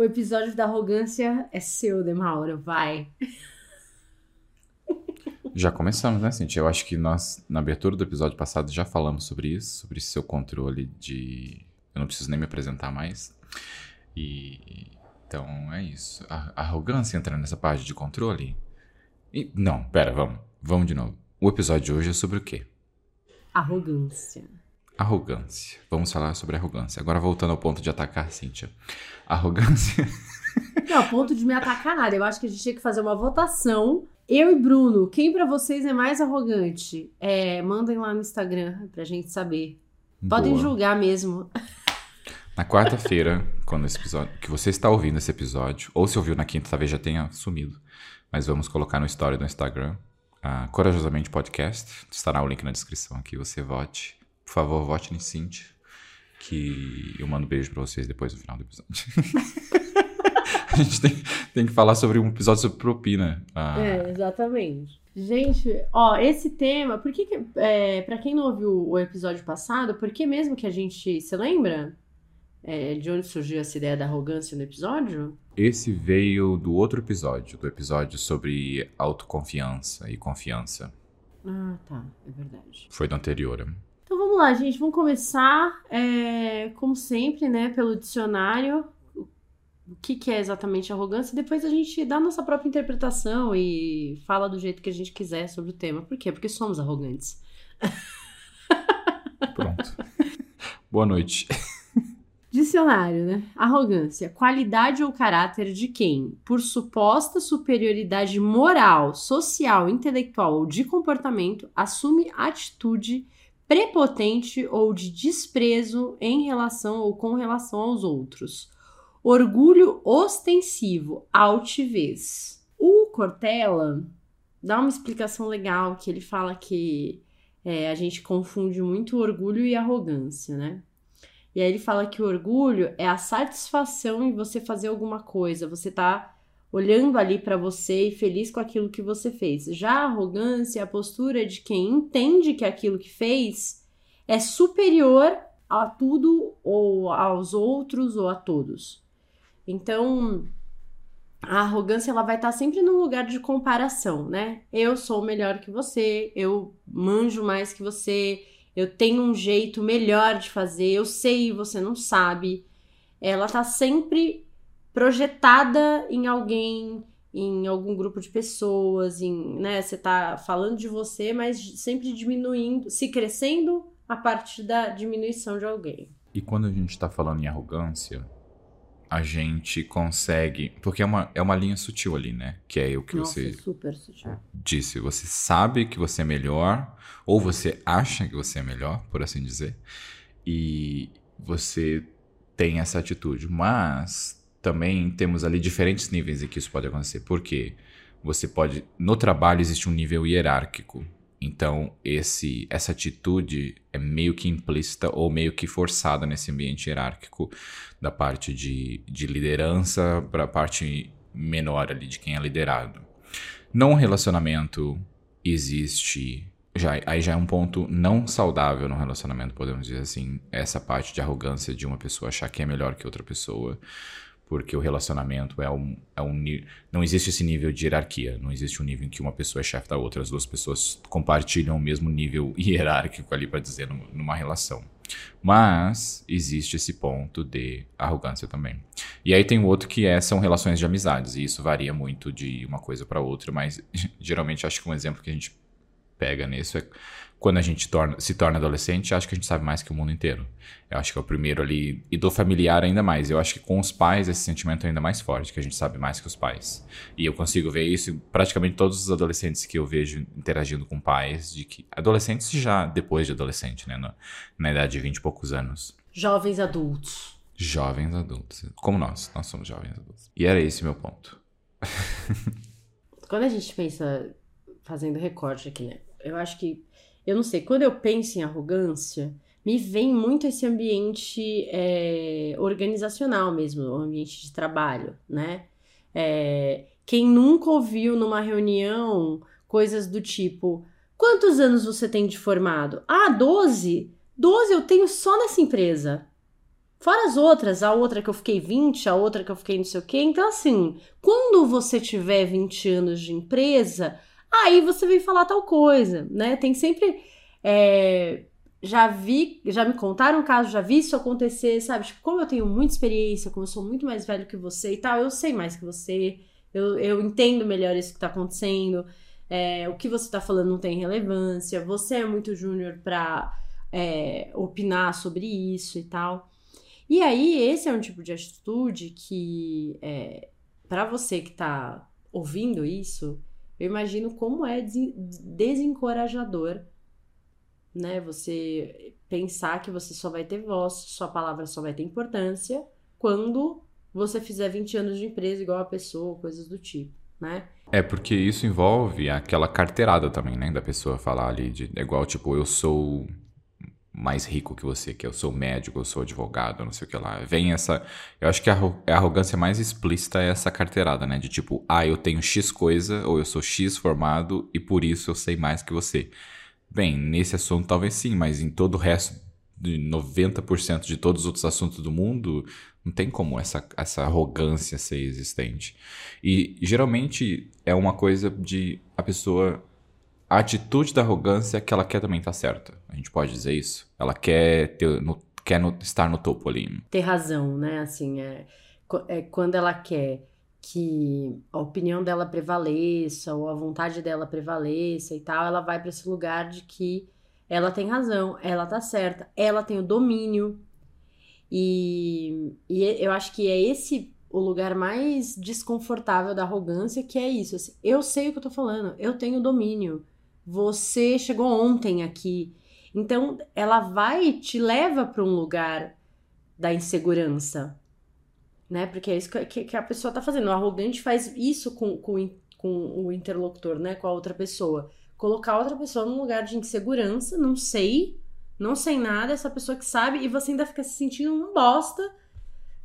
O episódio da arrogância é seu, Demauro, vai. Já começamos, né, Cintia? Eu acho que nós, na abertura do episódio passado, já falamos sobre isso, sobre seu controle de. Eu não preciso nem me apresentar mais. E. Então é isso. A arrogância entra nessa parte de controle? E, não, pera, vamos. Vamos de novo. O episódio de hoje é sobre o quê? Arrogância. Arrogância. Vamos falar sobre arrogância. Agora voltando ao ponto de atacar, Cíntia. Arrogância. Não, ponto de me atacar nada. Eu acho que a gente tinha que fazer uma votação eu e Bruno, quem para vocês é mais arrogante? É, mandem lá no Instagram pra gente saber. Podem Boa. julgar mesmo. Na quarta-feira, quando esse episódio, que você está ouvindo esse episódio, ou se ouviu na quinta, talvez já tenha sumido, mas vamos colocar no story do Instagram, Corajosamente Podcast, estará o link na descrição aqui, você vote. Por favor, vote em Cintia, que eu mando um beijo pra vocês depois do final do episódio. a gente tem, tem que falar sobre um episódio sobre propina. Ah. É, exatamente. Gente, ó, esse tema, por que, que é, para quem não ouviu o episódio passado, por que mesmo que a gente, se lembra? É, de onde surgiu essa ideia da arrogância no episódio? Esse veio do outro episódio, do episódio sobre autoconfiança e confiança. Ah, tá, é verdade. Foi do anterior. Então vamos lá, gente, vamos começar, é, como sempre, né, pelo dicionário o que, que é exatamente arrogância, e depois a gente dá a nossa própria interpretação e fala do jeito que a gente quiser sobre o tema. Por quê? Porque somos arrogantes. Pronto. Boa noite. Dicionário, né? Arrogância, qualidade ou caráter de quem, por suposta superioridade moral, social, intelectual ou de comportamento, assume atitude prepotente ou de desprezo em relação ou com relação aos outros Orgulho ostensivo, altivez. O Cortella dá uma explicação legal que ele fala que é, a gente confunde muito orgulho e arrogância, né? E aí ele fala que o orgulho é a satisfação em você fazer alguma coisa, você tá olhando ali para você e feliz com aquilo que você fez. Já a arrogância é a postura de quem entende que aquilo que fez é superior a tudo ou aos outros ou a todos. Então, a arrogância ela vai estar sempre num lugar de comparação, né? Eu sou melhor que você, eu manjo mais que você, eu tenho um jeito melhor de fazer, eu sei e você não sabe. Ela tá sempre projetada em alguém, em algum grupo de pessoas, em, né, você tá falando de você, mas sempre diminuindo, se crescendo a partir da diminuição de alguém. E quando a gente tá falando em arrogância, a gente consegue. Porque é uma, é uma linha sutil ali, né? Que é o que Nossa, você super sutil. disse. Você sabe que você é melhor, ou você acha que você é melhor, por assim dizer, e você tem essa atitude. Mas também temos ali diferentes níveis em que isso pode acontecer. Porque você pode. No trabalho existe um nível hierárquico então, esse, essa atitude é meio que implícita ou meio que forçada nesse ambiente hierárquico, da parte de, de liderança para a parte menor ali de quem é liderado. Num relacionamento existe. Já, aí já é um ponto não saudável no relacionamento, podemos dizer assim, essa parte de arrogância de uma pessoa achar que é melhor que outra pessoa porque o relacionamento é um, é um não existe esse nível de hierarquia, não existe um nível em que uma pessoa é chefe da outra, as duas pessoas compartilham o mesmo nível hierárquico ali para dizer numa relação. Mas existe esse ponto de arrogância também. E aí tem o outro que é, são relações de amizades, e isso varia muito de uma coisa para outra, mas geralmente acho que um exemplo que a gente pega nisso é quando a gente torna, se torna adolescente, acho que a gente sabe mais que o mundo inteiro. Eu acho que é o primeiro ali. E do familiar ainda mais. Eu acho que com os pais esse sentimento é ainda mais forte, que a gente sabe mais que os pais. E eu consigo ver isso em praticamente todos os adolescentes que eu vejo interagindo com pais, de que. Adolescentes já depois de adolescente, né? Na, na idade de 20 e poucos anos. Jovens adultos. Jovens adultos. Como nós. Nós somos jovens adultos. E era esse meu ponto. Quando a gente pensa, fazendo recorte aqui, né? Eu acho que eu não sei, quando eu penso em arrogância, me vem muito esse ambiente é, organizacional mesmo, o ambiente de trabalho, né? É, quem nunca ouviu numa reunião coisas do tipo: quantos anos você tem de formado? Ah, 12? 12 eu tenho só nessa empresa. Fora as outras, a outra que eu fiquei 20, a outra que eu fiquei não sei o quê. Então, assim, quando você tiver 20 anos de empresa, aí você vem falar tal coisa, né? Tem sempre. É, já vi, já me contaram um caso, já vi isso acontecer, sabe? Tipo, como eu tenho muita experiência, como eu sou muito mais velho que você e tal, eu sei mais que você, eu, eu entendo melhor isso que tá acontecendo, é, o que você tá falando não tem relevância, você é muito júnior pra é, opinar sobre isso e tal. E aí, esse é um tipo de atitude que, é, para você que tá ouvindo isso, eu imagino como é desencorajador né? Você pensar que você só vai ter voz, sua palavra só vai ter importância quando você fizer 20 anos de empresa igual a pessoa, coisas do tipo, né? É porque isso envolve aquela carteirada também, né? Da pessoa falar ali de igual, tipo, eu sou mais rico que você, que eu sou médico, eu sou advogado, não sei o que lá. Vem essa. Eu acho que a, a arrogância mais explícita é essa carteirada, né? De tipo, ah, eu tenho X coisa, ou eu sou X formado e por isso eu sei mais que você. Bem, nesse assunto talvez sim, mas em todo o resto, de 90% de todos os outros assuntos do mundo, não tem como essa, essa arrogância ser existente. E geralmente é uma coisa de a pessoa. A atitude da arrogância é que ela quer também estar certa. A gente pode dizer isso. Ela quer, ter, no, quer no, estar no topo ali. Ter razão, né? Assim, é, é quando ela quer que a opinião dela prevaleça ou a vontade dela prevaleça e tal, ela vai para esse lugar de que ela tem razão, ela tá certa, ela tem o domínio. E, e eu acho que é esse o lugar mais desconfortável da arrogância, que é isso. Assim, eu sei o que eu tô falando, eu tenho domínio. Você chegou ontem aqui. Então, ela vai te leva para um lugar da insegurança né? Porque é isso que, que a pessoa tá fazendo. O arrogante faz isso com, com, com o interlocutor, né? Com a outra pessoa. Colocar outra pessoa num lugar de insegurança, não sei, não sei nada, essa pessoa que sabe, e você ainda fica se sentindo um bosta,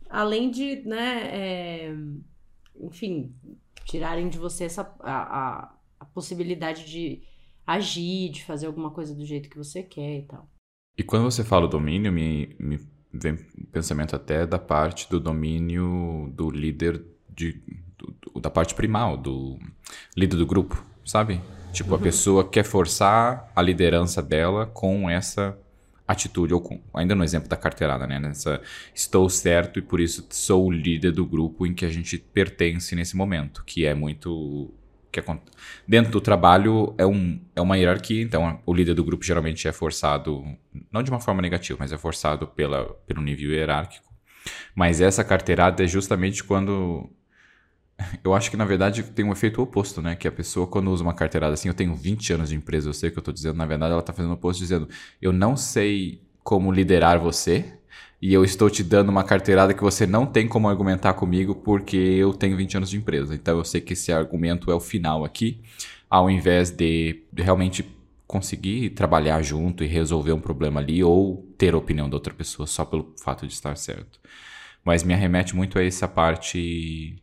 além de, né, é, enfim, tirarem de você essa, a, a, a possibilidade de agir, de fazer alguma coisa do jeito que você quer e tal. E quando você fala domínio, me, me vem pensamento até da parte do domínio do líder de, do, da parte primal, do líder do grupo, sabe? Tipo, uhum. a pessoa quer forçar a liderança dela com essa atitude, ou com, ainda no exemplo da carteirada, né? Nessa, estou certo e por isso sou o líder do grupo em que a gente pertence nesse momento, que é muito que dentro do trabalho é, um, é uma hierarquia, então o líder do grupo geralmente é forçado, não de uma forma negativa, mas é forçado pela, pelo nível hierárquico. Mas essa carteirada é justamente quando. Eu acho que na verdade tem um efeito oposto, né? Que a pessoa, quando usa uma carteirada assim, eu tenho 20 anos de empresa, eu sei o que eu estou dizendo, na verdade ela está fazendo o oposto dizendo: eu não sei como liderar você, e eu estou te dando uma carteirada que você não tem como argumentar comigo porque eu tenho 20 anos de empresa. Então eu sei que esse argumento é o final aqui, ao invés de realmente conseguir trabalhar junto e resolver um problema ali ou ter a opinião da outra pessoa só pelo fato de estar certo. Mas me arremete muito a essa parte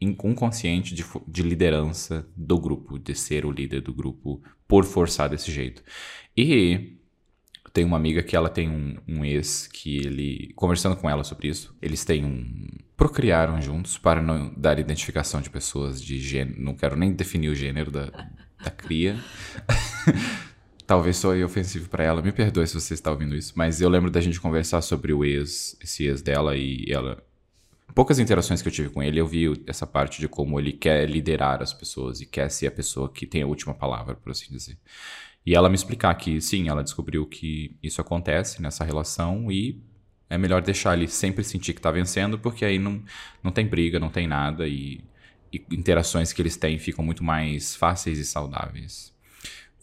inconsciente de, de liderança do grupo, de ser o líder do grupo por forçar desse jeito. E tenho uma amiga que ela tem um, um, ex que ele. Conversando com ela sobre isso, eles têm um. Procriaram juntos para não dar identificação de pessoas de gênero. Não quero nem definir o gênero da, da cria. Talvez soe ofensivo para ela. Me perdoe se você está ouvindo isso. Mas eu lembro da gente conversar sobre o ex, esse ex dela e ela. Poucas interações que eu tive com ele, eu vi essa parte de como ele quer liderar as pessoas e quer ser a pessoa que tem a última palavra, por assim dizer. E ela me explicar que sim, ela descobriu que isso acontece nessa relação e é melhor deixar ele sempre sentir que está vencendo, porque aí não, não tem briga, não tem nada e, e interações que eles têm ficam muito mais fáceis e saudáveis.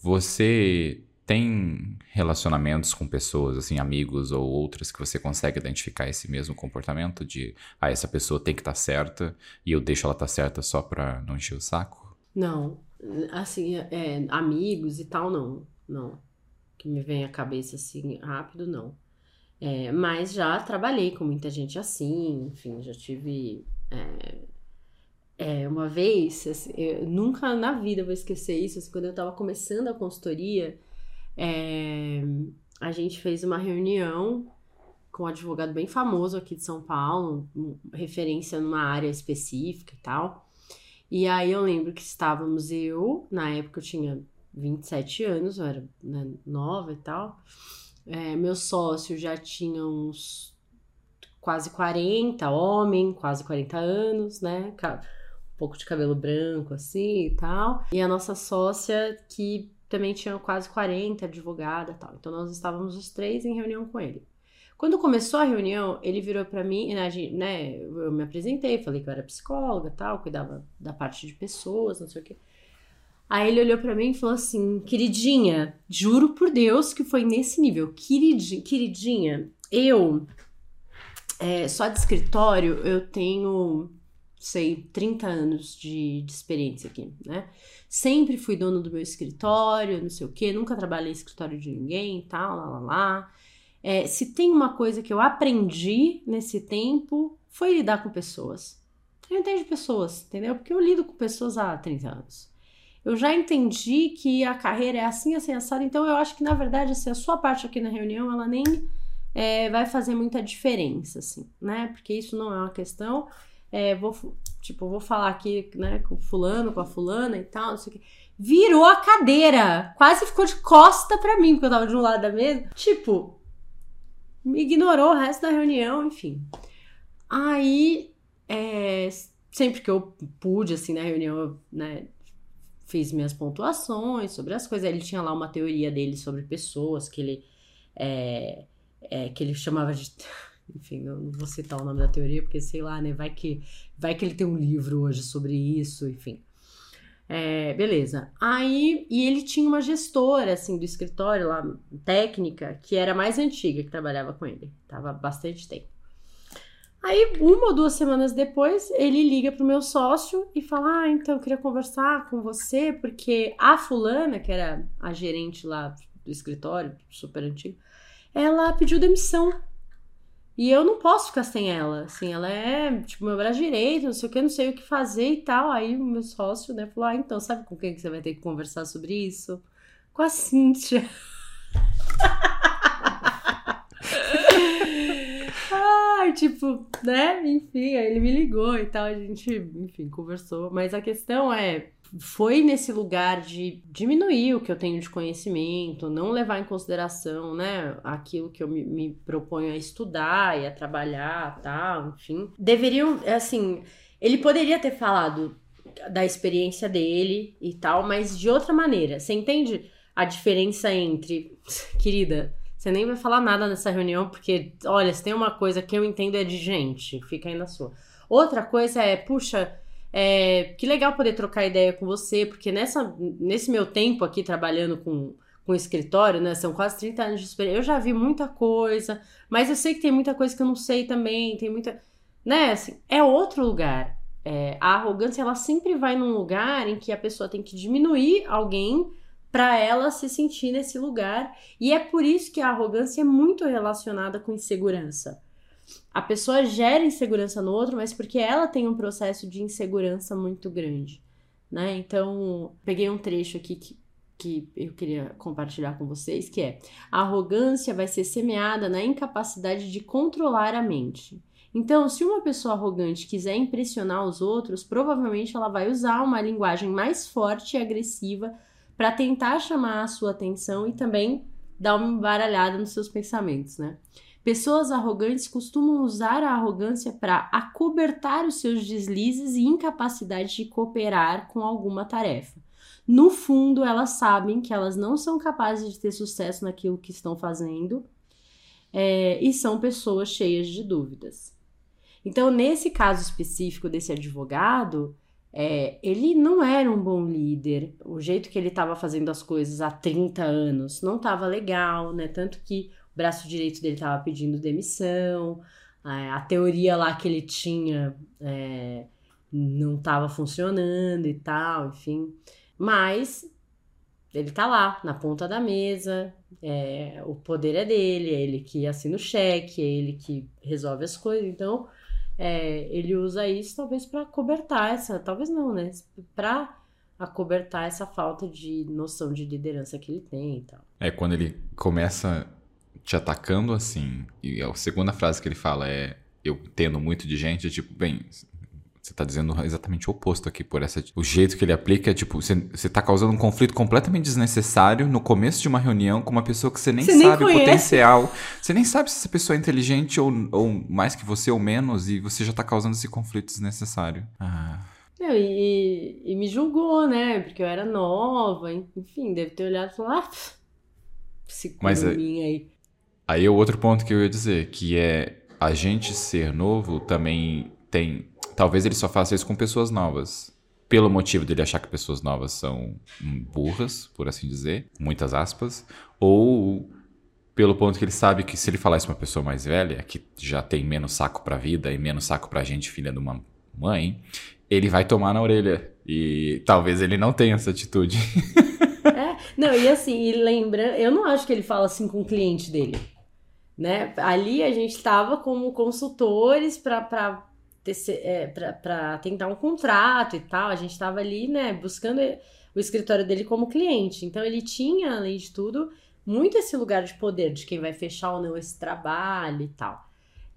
Você tem relacionamentos com pessoas, assim, amigos ou outras, que você consegue identificar esse mesmo comportamento de, ah, essa pessoa tem que estar tá certa e eu deixo ela estar tá certa só pra não encher o saco? Não, Assim, é, amigos e tal, não. Não. Que me vem à cabeça assim rápido, não. É, mas já trabalhei com muita gente assim, enfim, já tive. É, é, uma vez, assim, nunca na vida vou esquecer isso, assim, quando eu tava começando a consultoria, é, a gente fez uma reunião com um advogado bem famoso aqui de São Paulo, referência numa área específica e tal. E aí eu lembro que estávamos eu, na época eu tinha 27 anos, eu era né, nova e tal. É, meu sócio já tinha uns quase 40, homem, quase 40 anos, né? Um pouco de cabelo branco assim e tal. E a nossa sócia que também tinha quase 40, advogada e tal. Então nós estávamos os três em reunião com ele. Quando começou a reunião, ele virou para mim, né, eu me apresentei, falei que eu era psicóloga, tal, cuidava da parte de pessoas, não sei o quê. Aí ele olhou para mim e falou assim: "Queridinha, juro por Deus que foi nesse nível. Queridinha, queridinha eu é, só de escritório eu tenho, sei, 30 anos de, de experiência aqui, né? Sempre fui dono do meu escritório, não sei o quê, nunca trabalhei em escritório de ninguém, tal, lá, lá, lá. É, se tem uma coisa que eu aprendi nesse tempo, foi lidar com pessoas. Eu entendo pessoas, entendeu? Porque eu lido com pessoas há 30 anos. Eu já entendi que a carreira é assim, assim, assada, então eu acho que, na verdade, assim, a sua parte aqui na reunião, ela nem é, vai fazer muita diferença, assim, né? Porque isso não é uma questão. É, vou, tipo, vou falar aqui, né, com fulano, com a fulana e tal, não sei o que. Virou a cadeira, quase ficou de costa pra mim, porque eu tava de um lado da mesa. Tipo, me ignorou o resto da reunião, enfim. Aí, é, sempre que eu pude, assim, na reunião, eu, né, fiz minhas pontuações sobre as coisas. Ele tinha lá uma teoria dele sobre pessoas, que ele, é, é, que ele chamava de... Enfim, eu não vou citar o nome da teoria, porque sei lá, né, vai que, vai que ele tem um livro hoje sobre isso, enfim. É, beleza. Aí, e ele tinha uma gestora, assim, do escritório lá, técnica, que era mais antiga, que trabalhava com ele. Tava bastante tempo. Aí, uma ou duas semanas depois, ele liga pro meu sócio e fala: Ah, então eu queria conversar com você, porque a fulana, que era a gerente lá do escritório, super antigo, ela pediu demissão. E eu não posso ficar sem ela, assim, ela é, tipo, meu braço direito, não sei o que, não sei o que fazer e tal. Aí o meu sócio, né, falou, ah, então, sabe com quem que você vai ter que conversar sobre isso? Com a Cíntia. Ai, tipo, né, enfim, aí ele me ligou e tal, a gente, enfim, conversou. Mas a questão é, foi nesse lugar de diminuir o que eu tenho de conhecimento, não levar em consideração, né, aquilo que eu me, me proponho a estudar e a trabalhar, tal, enfim. Deveriam, assim, ele poderia ter falado da experiência dele e tal, mas de outra maneira. Você entende a diferença entre, querida, você nem vai falar nada nessa reunião, porque, olha, se tem uma coisa que eu entendo é de gente, fica aí na sua. Outra coisa é, puxa, é, que legal poder trocar ideia com você, porque nessa, nesse meu tempo aqui trabalhando com, com escritório, né? São quase 30 anos de experiência. Eu já vi muita coisa, mas eu sei que tem muita coisa que eu não sei também, tem muita. Né? Assim, é outro lugar. É, a arrogância, ela sempre vai num lugar em que a pessoa tem que diminuir alguém para ela se sentir nesse lugar. E é por isso que a arrogância é muito relacionada com insegurança a pessoa gera insegurança no outro, mas porque ela tem um processo de insegurança muito grande, né? Então, peguei um trecho aqui que, que eu queria compartilhar com vocês, que é: a arrogância vai ser semeada na incapacidade de controlar a mente. Então, se uma pessoa arrogante quiser impressionar os outros, provavelmente ela vai usar uma linguagem mais forte e agressiva para tentar chamar a sua atenção e também dar uma embaralhada nos seus pensamentos, né? Pessoas arrogantes costumam usar a arrogância para acobertar os seus deslizes e incapacidade de cooperar com alguma tarefa. No fundo, elas sabem que elas não são capazes de ter sucesso naquilo que estão fazendo é, e são pessoas cheias de dúvidas. Então, nesse caso específico desse advogado, é, ele não era um bom líder. O jeito que ele estava fazendo as coisas há 30 anos não estava legal, né? Tanto que braço direito dele estava pedindo demissão, a, teoria lá que ele tinha é, não estava funcionando e tal, enfim. Mas ele tá lá, na ponta da mesa, é, o poder é dele, é ele que assina o cheque, é ele que resolve as coisas, então é, ele usa isso talvez para cobertar essa, talvez não, né? Para acobertar essa falta de noção de liderança que ele tem e tal. É quando ele começa te atacando assim, e a segunda frase que ele fala é eu tendo muito de gente, é tipo, bem, você tá dizendo exatamente o oposto aqui, por essa. O jeito que ele aplica é tipo, você, você tá causando um conflito completamente desnecessário no começo de uma reunião com uma pessoa que você nem você sabe o potencial. Você nem sabe se essa pessoa é inteligente ou, ou mais que você ou menos, e você já tá causando esse conflito desnecessário. Ah. Não, e, e, me julgou, né? Porque eu era nova, enfim, deve ter olhado e falado, ah, esse Mas é aí. Aí é o outro ponto que eu ia dizer, que é a gente ser novo também tem. Talvez ele só faça isso com pessoas novas. Pelo motivo dele achar que pessoas novas são burras, por assim dizer, muitas aspas, ou pelo ponto que ele sabe que se ele falar isso pra uma pessoa mais velha, que já tem menos saco pra vida e menos saco pra gente, filha de uma mãe, ele vai tomar na orelha. E talvez ele não tenha essa atitude. É, não, e assim, e lembra, eu não acho que ele fala assim com o cliente dele. Né? Ali a gente estava como consultores para é, para tentar um contrato e tal. A gente estava ali, né, buscando o escritório dele como cliente. Então ele tinha, além de tudo, muito esse lugar de poder de quem vai fechar ou não esse trabalho e tal.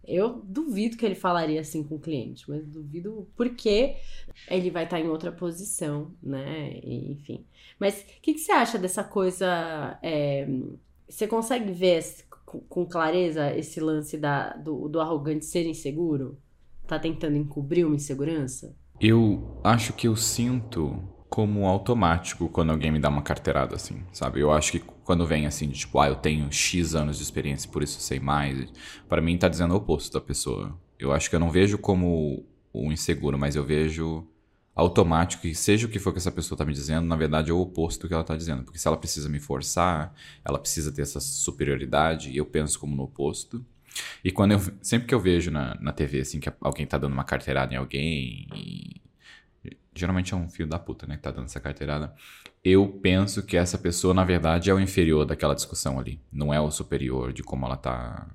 Eu duvido que ele falaria assim com o cliente, mas duvido porque ele vai estar em outra posição, né? enfim. Mas o que, que, você acha dessa coisa? É, você consegue ver com clareza esse lance da, do, do arrogante ser inseguro? Tá tentando encobrir uma insegurança? Eu acho que eu sinto como automático quando alguém me dá uma carteirada assim, sabe? Eu acho que quando vem assim, de, tipo, ah, eu tenho X anos de experiência, por isso sei mais, para mim tá dizendo o oposto da pessoa. Eu acho que eu não vejo como o inseguro, mas eu vejo automático que seja o que for que essa pessoa tá me dizendo, na verdade é o oposto do que ela tá dizendo, porque se ela precisa me forçar, ela precisa ter essa superioridade, e eu penso como no oposto. E quando eu sempre que eu vejo na, na TV assim que alguém tá dando uma carteirada em alguém e geralmente é um filho da puta, né, que tá dando essa carteirada, eu penso que essa pessoa, na verdade, é o inferior daquela discussão ali. Não é o superior de como ela tá,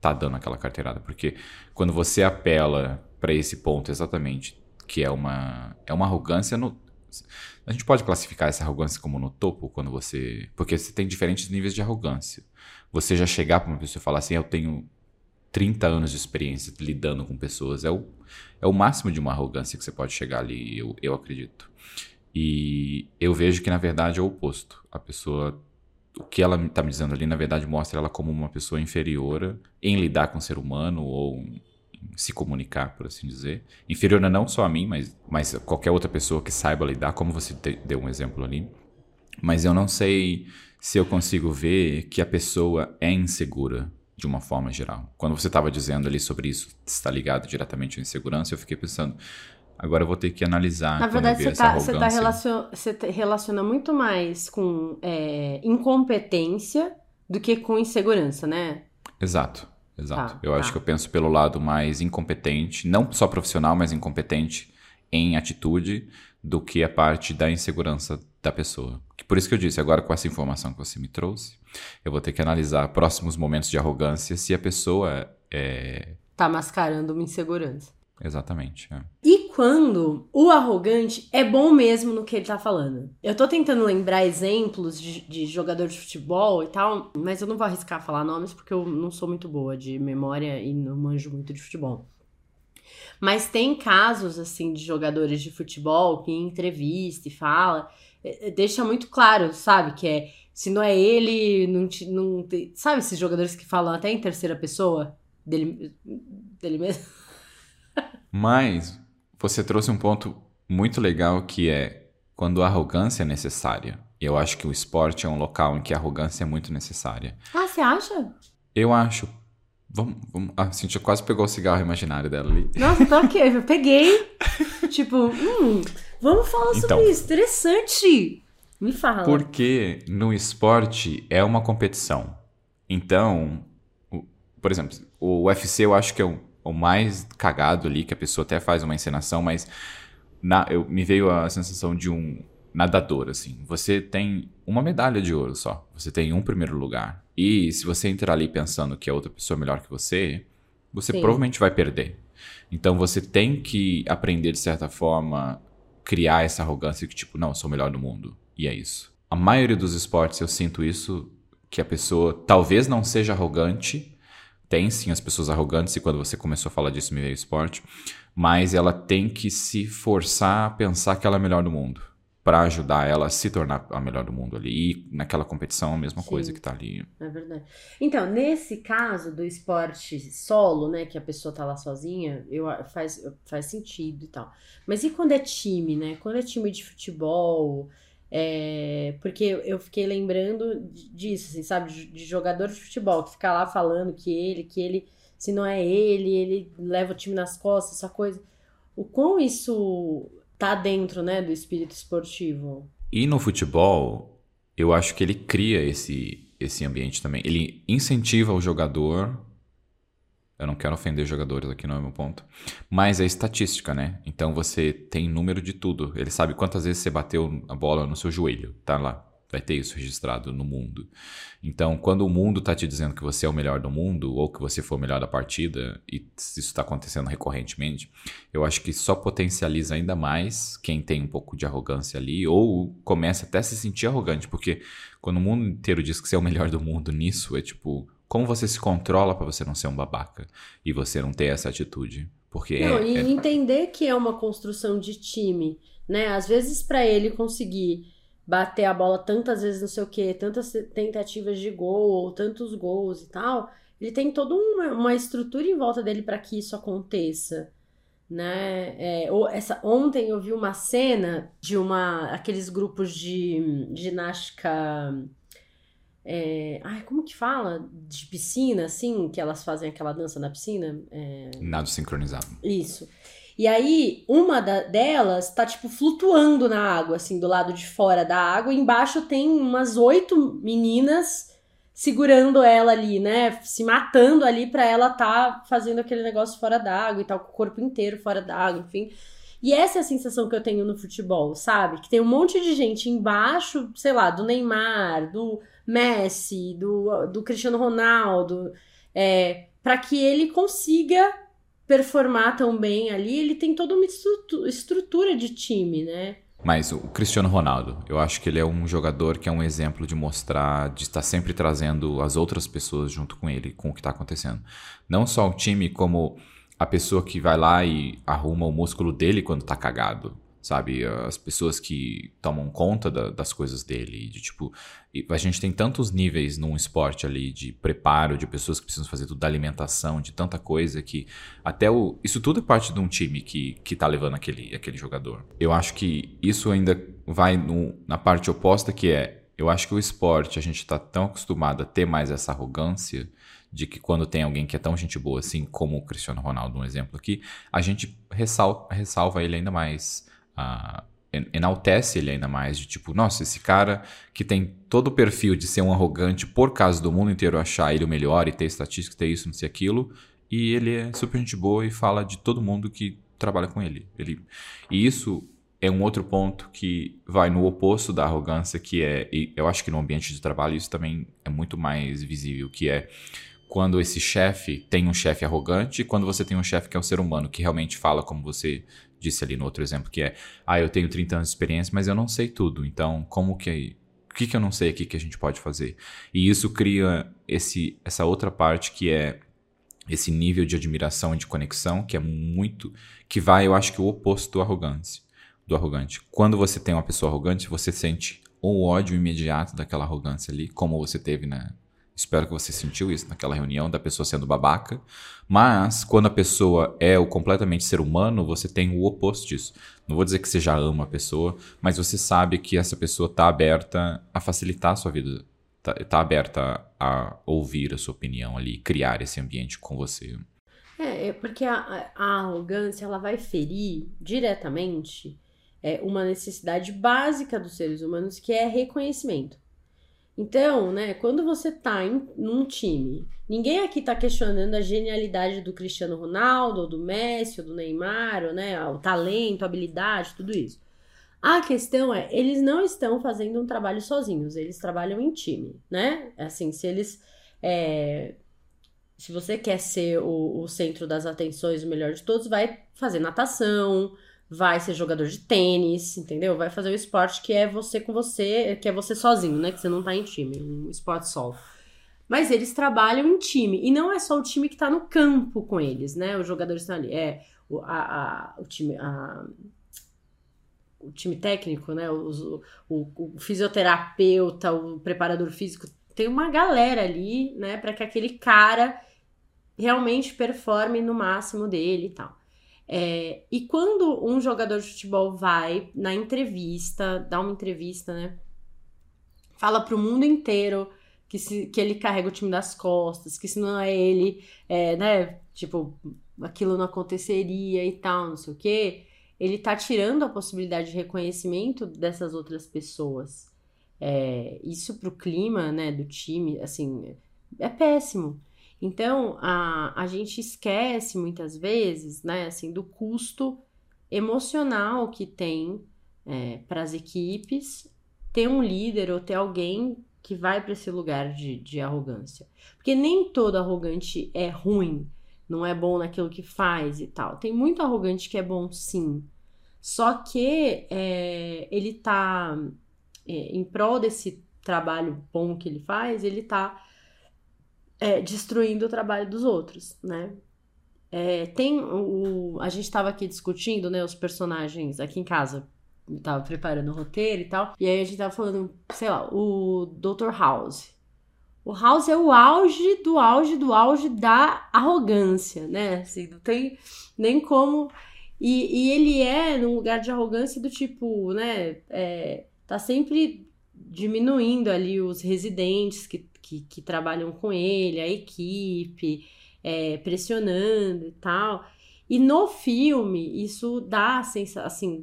tá dando aquela carteirada. Porque quando você apela para esse ponto exatamente, que é uma, é uma arrogância no. A gente pode classificar essa arrogância como no topo quando você. Porque você tem diferentes níveis de arrogância. Você já chegar para uma pessoa e falar assim, eu tenho 30 anos de experiência lidando com pessoas. É o, é o máximo de uma arrogância que você pode chegar ali, eu, eu acredito. E eu vejo que, na verdade, é o oposto. A pessoa. O que ela está me dizendo ali, na verdade, mostra ela como uma pessoa inferior em lidar com o ser humano ou se comunicar, por assim dizer. Inferior não só a mim, mas, mas qualquer outra pessoa que saiba lidar, como você deu um exemplo ali. Mas eu não sei se eu consigo ver que a pessoa é insegura de uma forma geral. Quando você estava dizendo ali sobre isso, está ligado diretamente à insegurança, eu fiquei pensando, agora eu vou ter que analisar. Na verdade, você, tá, você, tá relaciona, você relaciona muito mais com é, incompetência do que com insegurança, né? Exato, exato. Tá, eu tá. acho que eu penso pelo lado mais incompetente, não só profissional, mas incompetente em atitude, do que a parte da insegurança da pessoa. Por isso que eu disse, agora com essa informação que você me trouxe, eu vou ter que analisar próximos momentos de arrogância se a pessoa é. Tá mascarando uma insegurança. Exatamente. É. E quando o arrogante é bom mesmo no que ele tá falando? Eu tô tentando lembrar exemplos de, de jogador de futebol e tal, mas eu não vou arriscar falar nomes porque eu não sou muito boa de memória e não manjo muito de futebol. Mas tem casos, assim, de jogadores de futebol que entrevista e fala, é, é, deixa muito claro, sabe? Que é, se não é ele, não, não sabe esses jogadores que falam até em terceira pessoa dele, dele mesmo? Mas você trouxe um ponto muito legal que é quando a arrogância é necessária. Eu acho que o esporte é um local em que a arrogância é muito necessária. Ah, você acha? Eu acho. Vamos, vamos. A Cintia quase pegou o cigarro imaginário dela ali. Nossa, tô aqui. Eu peguei. tipo, hum, vamos falar então, sobre isso. Interessante. Me fala. Porque no esporte é uma competição. Então, por exemplo, o UFC eu acho que é o, o mais cagado ali, que a pessoa até faz uma encenação, mas na, eu, me veio a sensação de um nadador, assim. Você tem uma medalha de ouro só. Você tem um primeiro lugar. E se você entrar ali pensando que a outra pessoa é melhor que você, você Sim. provavelmente vai perder. Então você tem que aprender, de certa forma, criar essa arrogância que, tipo, não, eu sou o melhor do mundo. E é isso. A maioria dos esportes eu sinto isso que a pessoa talvez não seja arrogante, tem sim as pessoas arrogantes, e quando você começou a falar disso me veio esporte, mas ela tem que se forçar a pensar que ela é a melhor do mundo para ajudar ela a se tornar a melhor do mundo ali. E naquela competição, a mesma Sim, coisa que tá ali. É verdade. Então, nesse caso do esporte solo, né, que a pessoa tá lá sozinha, eu, faz, faz sentido e tal. Mas e quando é time, né? Quando é time de futebol, é, porque eu fiquei lembrando disso, assim, sabe? De, de jogador de futebol que fica lá falando que ele, que ele, se não é ele, ele leva o time nas costas, essa coisa. O quão isso tá dentro, né, do espírito esportivo. E no futebol, eu acho que ele cria esse esse ambiente também. Ele incentiva o jogador. Eu não quero ofender jogadores aqui, não é meu ponto. Mas é estatística, né? Então você tem número de tudo. Ele sabe quantas vezes você bateu a bola no seu joelho. Tá lá vai ter isso registrado no mundo. Então, quando o mundo está te dizendo que você é o melhor do mundo, ou que você foi o melhor da partida, e isso está acontecendo recorrentemente, eu acho que só potencializa ainda mais quem tem um pouco de arrogância ali, ou começa até a se sentir arrogante, porque quando o mundo inteiro diz que você é o melhor do mundo nisso, é tipo, como você se controla para você não ser um babaca e você não ter essa atitude? Porque não, é, e é... entender que é uma construção de time, né? Às vezes para ele conseguir bater a bola tantas vezes, não sei o que, tantas tentativas de gol, ou tantos gols e tal, ele tem toda uma, uma estrutura em volta dele para que isso aconteça. Né? É, ou essa, ontem eu vi uma cena de uma aqueles grupos de ginástica. É, ai, como que fala? De piscina, assim, que elas fazem aquela dança na piscina. É... Nado sincronizado. Isso. E aí, uma da, delas tá, tipo, flutuando na água, assim, do lado de fora da água. E embaixo tem umas oito meninas segurando ela ali, né? Se matando ali pra ela tá fazendo aquele negócio fora d'água e tal, com o corpo inteiro fora d'água, enfim. E essa é a sensação que eu tenho no futebol, sabe? Que tem um monte de gente embaixo, sei lá, do Neymar, do Messi, do, do Cristiano Ronaldo, é, para que ele consiga performar tão bem ali, ele tem toda uma estrutura de time, né? Mas o Cristiano Ronaldo, eu acho que ele é um jogador que é um exemplo de mostrar, de estar sempre trazendo as outras pessoas junto com ele, com o que está acontecendo. Não só o time, como a pessoa que vai lá e arruma o músculo dele quando está cagado sabe? As pessoas que tomam conta da, das coisas dele, de tipo, a gente tem tantos níveis num esporte ali de preparo, de pessoas que precisam fazer tudo da alimentação, de tanta coisa que até o isso tudo é parte de um time que que tá levando aquele aquele jogador. Eu acho que isso ainda vai no, na parte oposta que é eu acho que o esporte, a gente está tão acostumado a ter mais essa arrogância de que quando tem alguém que é tão gente boa assim, como o Cristiano Ronaldo, um exemplo aqui, a gente ressalva, ressalva ele ainda mais enaltece ele ainda mais, de tipo, nossa, esse cara que tem todo o perfil de ser um arrogante por causa do mundo inteiro achar ele o melhor e ter estatística, ter isso, não sei aquilo, e ele é super gente boa e fala de todo mundo que trabalha com ele. ele e isso é um outro ponto que vai no oposto da arrogância, que é, eu acho que no ambiente de trabalho isso também é muito mais visível, que é quando esse chefe tem um chefe arrogante quando você tem um chefe que é um ser humano, que realmente fala como você disse ali no outro exemplo, que é, ah, eu tenho 30 anos de experiência, mas eu não sei tudo. Então, como que o que, que eu não sei aqui que a gente pode fazer? E isso cria esse, essa outra parte que é esse nível de admiração e de conexão que é muito que vai, eu acho que o oposto do arrogante, do arrogante. Quando você tem uma pessoa arrogante, você sente o ódio imediato daquela arrogância ali, como você teve na, Espero que você sentiu isso naquela reunião da pessoa sendo babaca. Mas quando a pessoa é o completamente ser humano, você tem o oposto disso. Não vou dizer que você já ama a pessoa, mas você sabe que essa pessoa está aberta a facilitar a sua vida. Está tá aberta a ouvir a sua opinião ali, criar esse ambiente com você. É, é porque a, a arrogância ela vai ferir diretamente é, uma necessidade básica dos seres humanos que é reconhecimento. Então, né, quando você tá em num time, ninguém aqui tá questionando a genialidade do Cristiano Ronaldo, ou do Messi, ou do Neymar, ou, né, o talento, a habilidade, tudo isso. A questão é, eles não estão fazendo um trabalho sozinhos, eles trabalham em time, né? Assim, se eles. É, se você quer ser o, o centro das atenções, o melhor de todos, vai fazer natação, vai ser jogador de tênis, entendeu? Vai fazer um esporte que é você com você, que é você sozinho, né? Que você não tá em time, um esporte solo. Mas eles trabalham em time. E não é só o time que tá no campo com eles, né? Os jogadores estão ali. É o, a, a, o time. A, o time técnico, né? O, o, o, fisioterapeuta, o preparador físico. Tem uma galera ali, né? Para que aquele cara realmente performe no máximo dele e tal. É, e quando um jogador de futebol vai na entrevista, dá uma entrevista, né? Fala pro mundo inteiro que, se, que ele carrega o time das costas, que se não é ele, é, né? Tipo, aquilo não aconteceria e tal, não sei o quê. Ele tá tirando a possibilidade de reconhecimento dessas outras pessoas. É, isso pro clima, né, do time, assim, é péssimo. Então, a, a gente esquece muitas vezes, né, assim, do custo emocional que tem é, para as equipes ter um líder ou ter alguém que vai para esse lugar de, de arrogância. Porque nem todo arrogante é ruim, não é bom naquilo que faz e tal. Tem muito arrogante que é bom sim. Só que é, ele tá é, em prol desse trabalho bom que ele faz, ele tá é, destruindo o trabalho dos outros, né? É, tem o, a gente estava aqui discutindo, né, os personagens aqui em casa. Eu tava preparando o roteiro e tal. E aí a gente tava falando, sei lá, o Dr. House. O House é o auge do auge do auge da arrogância, né? Assim, não tem nem como. E, e ele é num lugar de arrogância do tipo, né? É, tá sempre diminuindo ali os residentes que que, que trabalham com ele, a equipe, é, pressionando e tal. E no filme, isso dá a sensação, assim,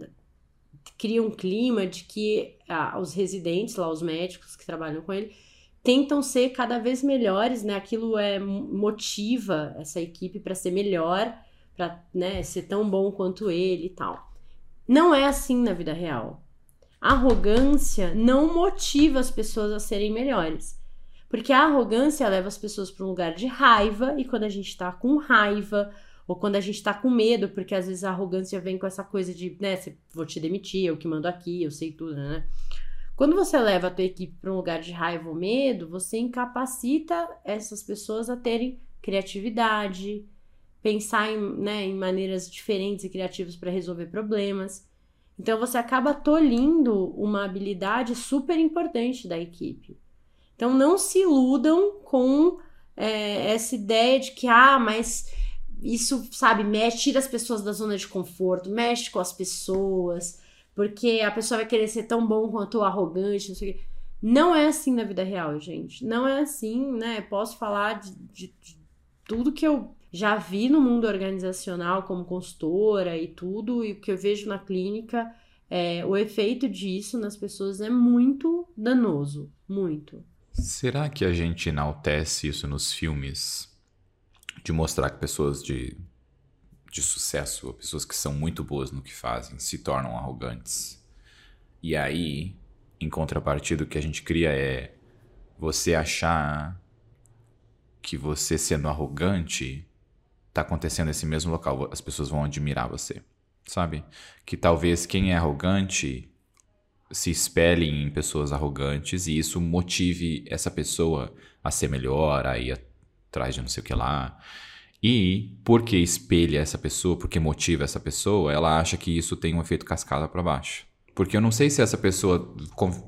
cria um clima de que ah, os residentes lá, os médicos que trabalham com ele, tentam ser cada vez melhores, né? Aquilo é motiva essa equipe para ser melhor, para né, ser tão bom quanto ele e tal. Não é assim na vida real. Arrogância não motiva as pessoas a serem melhores. Porque a arrogância leva as pessoas para um lugar de raiva, e quando a gente tá com raiva, ou quando a gente tá com medo, porque às vezes a arrogância vem com essa coisa de, né, vou te demitir, eu que mando aqui, eu sei tudo, né? Quando você leva a tua equipe para um lugar de raiva ou medo, você incapacita essas pessoas a terem criatividade, pensar em, né, em maneiras diferentes e criativas para resolver problemas. Então você acaba tolhindo uma habilidade super importante da equipe. Então não se iludam com é, essa ideia de que, ah, mas isso, sabe, mexe, tira as pessoas da zona de conforto, mexe com as pessoas, porque a pessoa vai querer ser tão bom quanto o arrogante, não sei o quê. Não é assim na vida real, gente. Não é assim, né? Posso falar de, de, de tudo que eu já vi no mundo organizacional como consultora e tudo, e o que eu vejo na clínica, é, o efeito disso nas pessoas é muito danoso. Muito. Será que a gente enaltece isso nos filmes? De mostrar que pessoas de, de sucesso, pessoas que são muito boas no que fazem, se tornam arrogantes. E aí, em contrapartida, o que a gente cria é você achar que você sendo arrogante tá acontecendo nesse mesmo local, as pessoas vão admirar você, sabe? Que talvez quem é arrogante se espelhem em pessoas arrogantes e isso motive essa pessoa a ser melhor, a ir atrás de não sei o que lá. E porque espelha essa pessoa, porque motiva essa pessoa, ela acha que isso tem um efeito cascada para baixo. Porque eu não sei se essa pessoa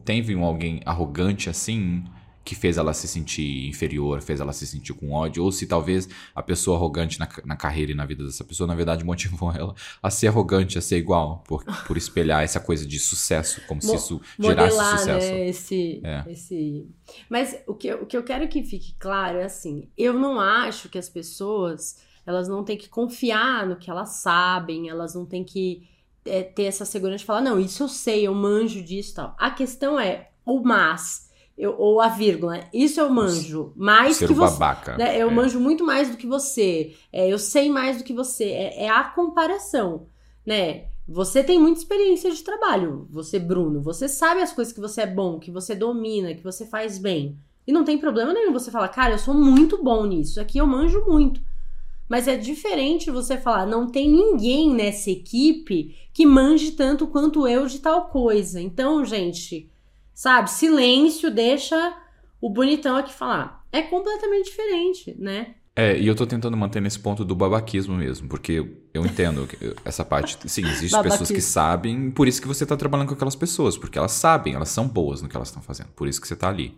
teve um alguém arrogante assim que fez ela se sentir inferior, fez ela se sentir com ódio, ou se talvez a pessoa arrogante na, na carreira e na vida dessa pessoa, na verdade, motivou ela a ser arrogante, a ser igual, por, por espelhar essa coisa de sucesso, como Mo se isso gerasse modelar, sucesso. Né, esse, é. esse... Mas o que, o que eu quero que fique claro é assim, eu não acho que as pessoas, elas não têm que confiar no que elas sabem, elas não têm que é, ter essa segurança de falar, não, isso eu sei, eu manjo disso e tal. A questão é o mas eu, ou a vírgula. Isso eu manjo mais Ser que você. babaca. Né? Eu é. manjo muito mais do que você. É, eu sei mais do que você. É, é, a comparação, né? Você tem muita experiência de trabalho, você, Bruno. Você sabe as coisas que você é bom, que você domina, que você faz bem. E não tem problema nenhum você falar, cara, eu sou muito bom nisso. Aqui eu manjo muito. Mas é diferente você falar, não tem ninguém nessa equipe que manje tanto quanto eu de tal coisa. Então, gente, sabe, silêncio, deixa o bonitão aqui falar. É completamente diferente, né? É, e eu tô tentando manter nesse ponto do babaquismo mesmo, porque eu entendo essa parte. Sim, existem pessoas que sabem, por isso que você tá trabalhando com aquelas pessoas, porque elas sabem, elas são boas no que elas estão fazendo, por isso que você tá ali.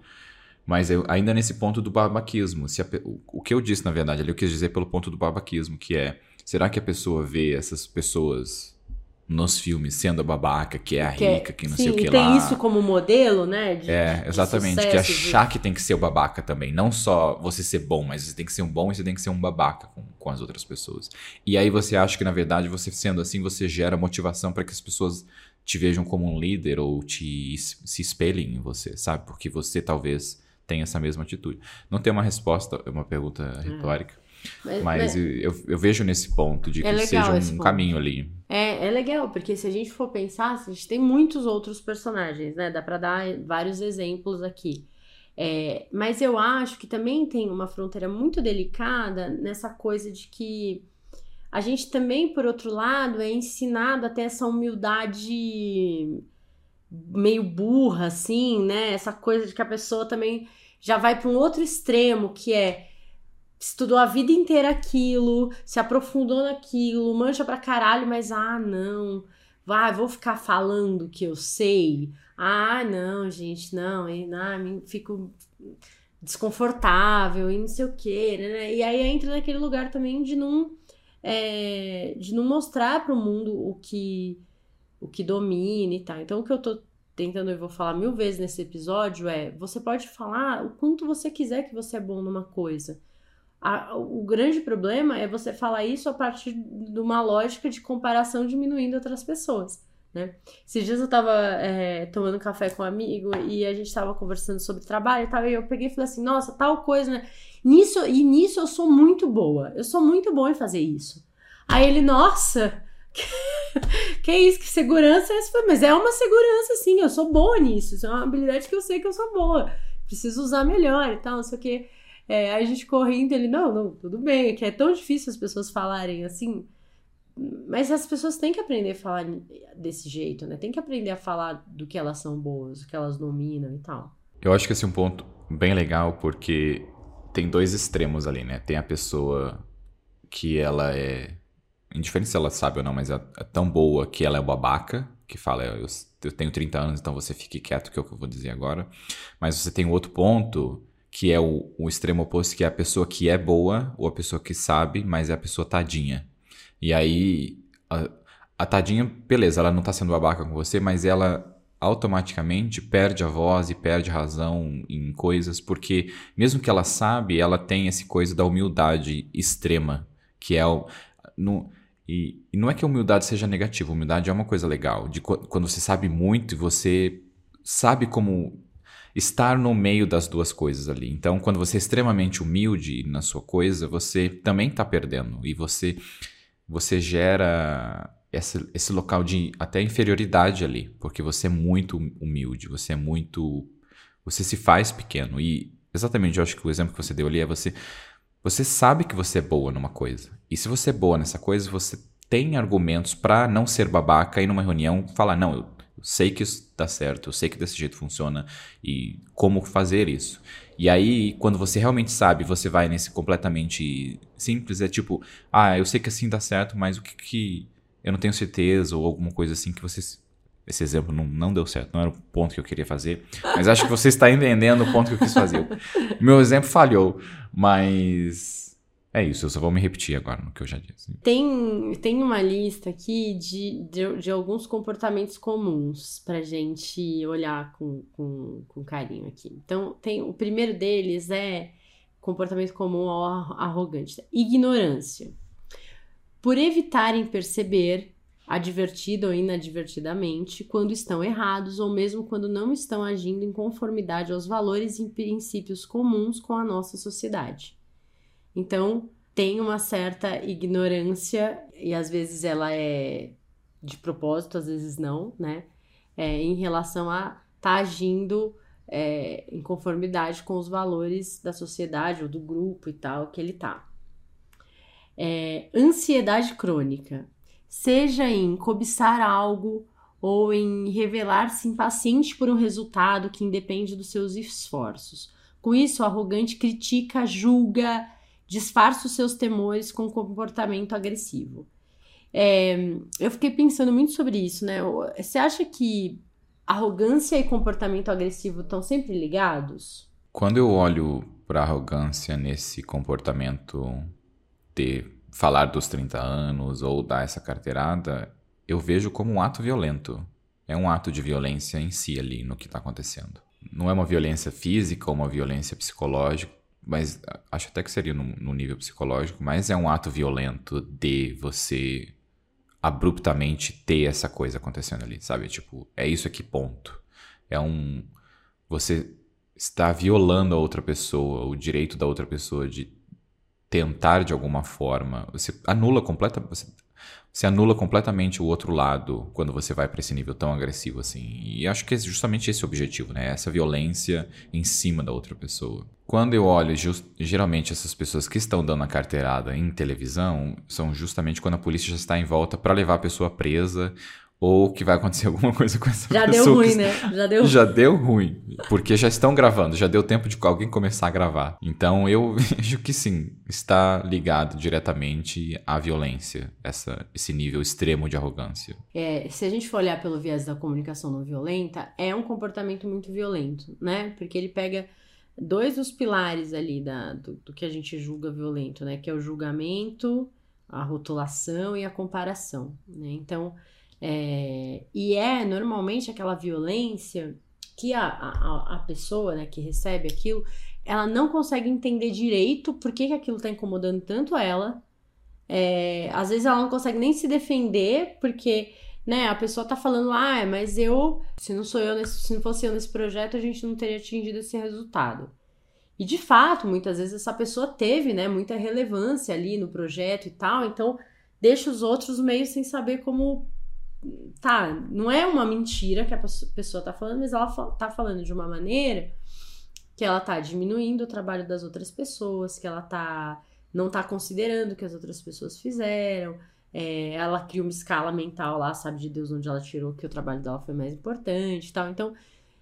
Mas eu, ainda nesse ponto do babaquismo, se a, o, o, que eu disse, na verdade, ali eu quis dizer pelo ponto do babaquismo, que é, será que a pessoa vê essas pessoas nos filmes sendo a babaca, que é a que, é rica, que não sim, sei o que tem lá. tem isso como modelo, né? De, é, exatamente. Sucesso, que achar de... que tem que ser o babaca também. Não só você ser bom, mas você tem que ser um bom e você tem que ser um babaca com, com as outras pessoas. E aí você acha que, na verdade, você sendo assim, você gera motivação para que as pessoas te vejam como um líder ou te se espelhem em você, sabe? Porque você talvez tenha essa mesma atitude. Não tem uma resposta, é uma pergunta é. retórica. Mas, mas eu, eu, vejo nesse ponto de é que seja um caminho ali. É, é legal, porque se a gente for pensar, a gente tem muitos outros personagens, né? Dá pra dar vários exemplos aqui. É, mas eu acho que também tem uma fronteira muito delicada nessa coisa de que a gente também, por outro lado, é ensinado a ter essa humildade meio burra, assim, né? Essa coisa de que a pessoa também já vai para um outro extremo, que é estudou a vida inteira aquilo, se aprofundou naquilo, mancha pra caralho, mas ah, não, vai, vou ficar falando que eu sei. Ah, não, gente, não, e, ah, fico desconfortável e não sei o que, né? E aí entra naquele lugar também de não é, de não mostrar para o mundo o que o que domina e tal. Então o que eu tô tentando eu vou falar mil vezes nesse episódio é você pode falar o quanto você quiser que você é bom numa coisa a, o grande problema é você falar isso a partir de uma lógica de comparação diminuindo outras pessoas. Né? Esses dias eu tava é, tomando café com um amigo e a gente tava conversando sobre trabalho e tal, e eu peguei e falei assim, nossa, tal coisa, né? Nisso, e nisso eu sou muito boa. Eu sou muito boa em fazer isso. Aí ele, nossa, que isso, que segurança é essa? Mas é uma segurança, sim, eu sou boa nisso. Isso é uma habilidade que eu sei que eu sou boa. Preciso usar melhor e tal, não sei o que. É, a gente correndo, ele, não, não, tudo bem, é que é tão difícil as pessoas falarem assim. Mas as pessoas têm que aprender a falar desse jeito, né? Tem que aprender a falar do que elas são boas, do que elas dominam e tal. Eu acho que esse é um ponto bem legal, porque tem dois extremos ali, né? Tem a pessoa que ela é. Indiferente se ela sabe ou não, mas é, é tão boa que ela é babaca, que fala, eu, eu tenho 30 anos, então você fique quieto, que é o que eu vou dizer agora. Mas você tem outro ponto que é o, o extremo oposto, que é a pessoa que é boa ou a pessoa que sabe, mas é a pessoa tadinha. E aí, a, a tadinha, beleza, ela não tá sendo babaca com você, mas ela automaticamente perde a voz e perde razão em coisas, porque mesmo que ela sabe, ela tem esse coisa da humildade extrema, que é o. No, e, e não é que a humildade seja negativa, humildade é uma coisa legal, de quando você sabe muito e você sabe como estar no meio das duas coisas ali. Então, quando você é extremamente humilde na sua coisa, você também está perdendo e você você gera esse, esse local de até inferioridade ali, porque você é muito humilde, você é muito você se faz pequeno e exatamente, eu acho que o exemplo que você deu ali é você você sabe que você é boa numa coisa. E se você é boa nessa coisa, você tem argumentos para não ser babaca e numa reunião falar: "Não, eu sei que isso dá certo, eu sei que desse jeito funciona e como fazer isso. E aí, quando você realmente sabe, você vai nesse completamente simples, é tipo, ah, eu sei que assim dá certo, mas o que que eu não tenho certeza ou alguma coisa assim que você esse exemplo não, não deu certo, não era o ponto que eu queria fazer, mas acho que você está entendendo o ponto que eu quis fazer. Meu exemplo falhou, mas é isso, eu só vou me repetir agora no que eu já disse. Tem, tem uma lista aqui de, de, de alguns comportamentos comuns pra gente olhar com, com, com carinho aqui. Então, tem o primeiro deles é comportamento comum ao arrogante, ignorância. Por evitarem perceber, advertido ou inadvertidamente, quando estão errados ou mesmo quando não estão agindo em conformidade aos valores e princípios comuns com a nossa sociedade. Então, tem uma certa ignorância, e às vezes ela é de propósito, às vezes não, né? É, em relação a estar tá agindo é, em conformidade com os valores da sociedade ou do grupo e tal que ele tá. é ansiedade crônica, seja em cobiçar algo ou em revelar-se impaciente por um resultado que independe dos seus esforços. Com isso, o arrogante critica, julga, disfarça os seus temores com comportamento agressivo. É, eu fiquei pensando muito sobre isso, né? Você acha que arrogância e comportamento agressivo estão sempre ligados? Quando eu olho para arrogância nesse comportamento de falar dos 30 anos ou dar essa carteirada, eu vejo como um ato violento. É um ato de violência em si ali no que está acontecendo. Não é uma violência física ou uma violência psicológica, mas acho até que seria no, nível psicológico, mas é um ato violento de você abruptamente ter essa coisa acontecendo ali, sabe? Tipo, é isso aqui, ponto. É um. Você está violando a outra pessoa, o direito da outra pessoa de tentar de alguma forma. Você anula completamente. Você, você anula completamente o outro lado quando você vai para esse nível tão agressivo assim. E acho que é justamente esse o objetivo, né? Essa violência em cima da outra pessoa. Quando eu olho, geralmente essas pessoas que estão dando a carteirada em televisão são justamente quando a polícia já está em volta para levar a pessoa presa ou que vai acontecer alguma coisa com essa já pessoa. Já deu ruim, né? Já deu Já deu ruim, porque já estão gravando, já deu tempo de alguém começar a gravar. Então eu vejo que sim, está ligado diretamente à violência, essa, esse nível extremo de arrogância. É, se a gente for olhar pelo viés da comunicação não violenta, é um comportamento muito violento, né? Porque ele pega dois dos pilares ali da, do, do, que a gente julga violento, né? Que é o julgamento, a rotulação e a comparação, né? Então, é, e é normalmente aquela violência que a, a, a pessoa né, que recebe aquilo, ela não consegue entender direito por que, que aquilo está incomodando tanto ela. É, às vezes ela não consegue nem se defender, porque né? A pessoa tá falando, ah, mas eu, se não sou eu, nesse, se não fosse eu nesse projeto, a gente não teria atingido esse resultado. E de fato, muitas vezes essa pessoa teve, né, muita relevância ali no projeto e tal, então deixa os outros meio sem saber como tá, não é uma mentira que a pessoa tá falando, mas ela tá falando de uma maneira que ela tá diminuindo o trabalho das outras pessoas, que ela tá não tá considerando o que as outras pessoas fizeram, é, ela cria uma escala mental lá, sabe de Deus onde ela tirou que o trabalho dela foi mais importante e tal. Então,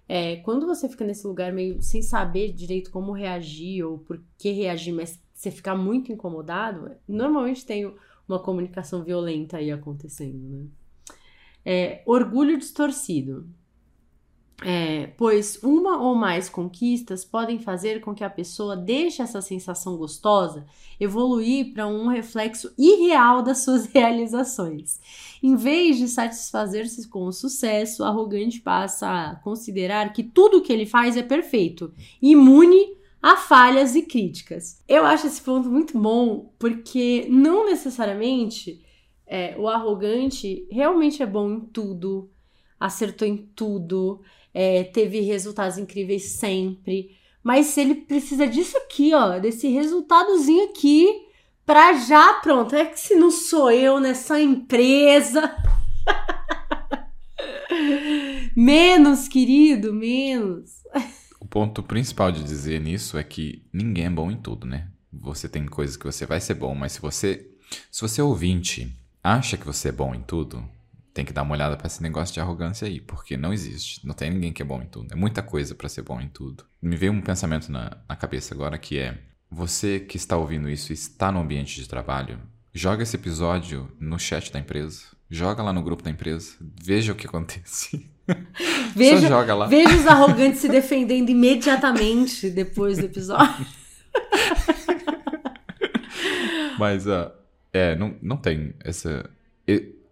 é, quando você fica nesse lugar meio sem saber direito como reagir ou por que reagir, mas você ficar muito incomodado, normalmente tem uma comunicação violenta aí acontecendo, né? É, orgulho distorcido. É, pois uma ou mais conquistas podem fazer com que a pessoa deixe essa sensação gostosa evoluir para um reflexo irreal das suas realizações. Em vez de satisfazer-se com o sucesso, o arrogante passa a considerar que tudo o que ele faz é perfeito, imune a falhas e críticas. Eu acho esse ponto muito bom porque não necessariamente é, o arrogante realmente é bom em tudo, acertou em tudo é, teve resultados incríveis sempre. Mas se ele precisa disso aqui, ó, desse resultadozinho aqui, pra já, pronto. É que se não sou eu nessa empresa. menos, querido, menos. O ponto principal de dizer nisso é que ninguém é bom em tudo, né? Você tem coisas que você vai ser bom, mas se você, se você é ouvinte, acha que você é bom em tudo, tem que dar uma olhada para esse negócio de arrogância aí, porque não existe. Não tem ninguém que é bom em tudo. É muita coisa para ser bom em tudo. Me veio um pensamento na, na cabeça agora que é: você que está ouvindo isso e está no ambiente de trabalho, joga esse episódio no chat da empresa. Joga lá no grupo da empresa. Veja o que acontece. Veja, joga lá. Veja os arrogantes se defendendo imediatamente depois do episódio. Mas, uh, é, não, não tem essa.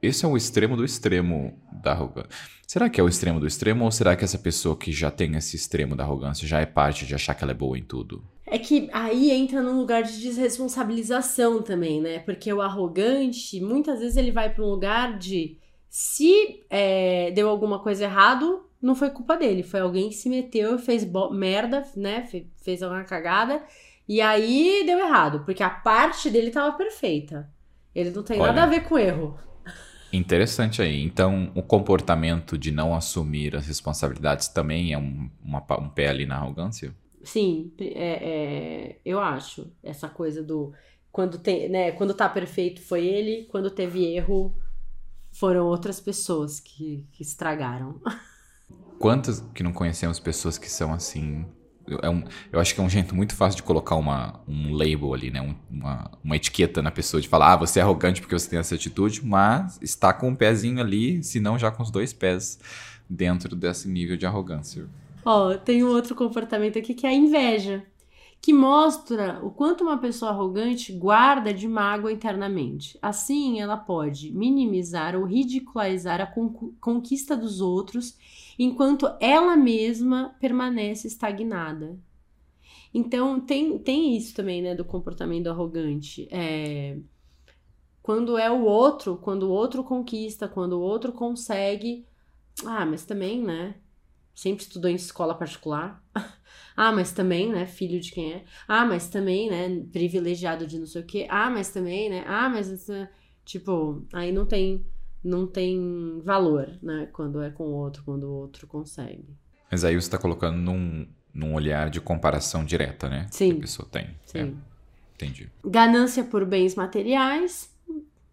Esse é o extremo do extremo da arrogância. Será que é o extremo do extremo ou será que essa pessoa que já tem esse extremo da arrogância já é parte de achar que ela é boa em tudo? É que aí entra num lugar de desresponsabilização também, né? Porque o arrogante, muitas vezes ele vai para um lugar de se é, deu alguma coisa errado, não foi culpa dele, foi alguém que se meteu, fez merda, né? fez alguma cagada e aí deu errado, porque a parte dele tava perfeita. Ele não tem Olha, nada a ver com erro. Interessante aí. Então, o comportamento de não assumir as responsabilidades também é um, uma, um pé ali na arrogância? Sim, é, é, eu acho. Essa coisa do quando tem, né, quando tá perfeito foi ele, quando teve erro foram outras pessoas que, que estragaram. Quantas que não conhecemos pessoas que são assim? É um, eu acho que é um jeito muito fácil de colocar uma, um label ali, né? Um, uma, uma etiqueta na pessoa, de falar, ah, você é arrogante porque você tem essa atitude, mas está com um pezinho ali, se não já com os dois pés dentro desse nível de arrogância. Ó, oh, tem um outro comportamento aqui que é a inveja que mostra o quanto uma pessoa arrogante guarda de mágoa internamente. Assim, ela pode minimizar ou ridicularizar a conquista dos outros, enquanto ela mesma permanece estagnada. Então, tem, tem isso também, né, do comportamento arrogante. É, quando é o outro, quando o outro conquista, quando o outro consegue. Ah, mas também, né? Sempre estudou em escola particular. Ah, mas também, né, filho de quem é. Ah, mas também, né, privilegiado de não sei o quê. Ah, mas também, né? Ah, mas tipo, aí não tem não tem valor, né, quando é com o outro, quando o outro consegue. Mas aí você está colocando num, num olhar de comparação direta, né? Sim. Que a pessoa tem. Sim. É. Entendi. Ganância por bens materiais,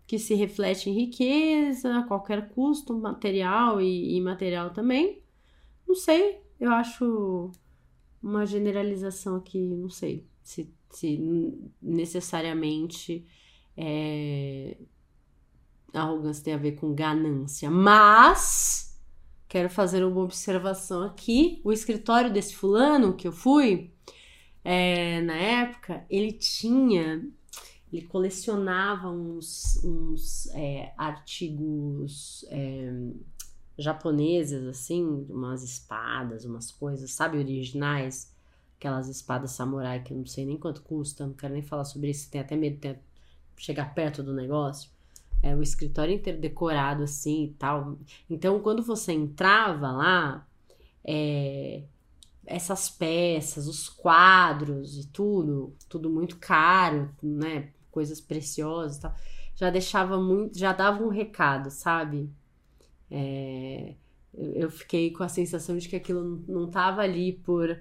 que se reflete em riqueza, a qualquer custo, material e imaterial também. Não sei, eu acho uma generalização aqui, não sei se, se necessariamente é, arrogância tem a ver com ganância, mas quero fazer uma observação aqui. O escritório desse fulano que eu fui, é, na época, ele tinha, ele colecionava uns, uns é, artigos é, japonesas, assim, umas espadas, umas coisas, sabe, originais. Aquelas espadas samurai que eu não sei nem quanto custa, não quero nem falar sobre isso, tem até medo de chegar perto do negócio. É o escritório inteiro decorado assim e tal. Então, quando você entrava lá, é, essas peças, os quadros e tudo, tudo muito caro, né? Coisas preciosas e tal, já deixava muito, já dava um recado, sabe? É, eu fiquei com a sensação de que aquilo não estava ali por.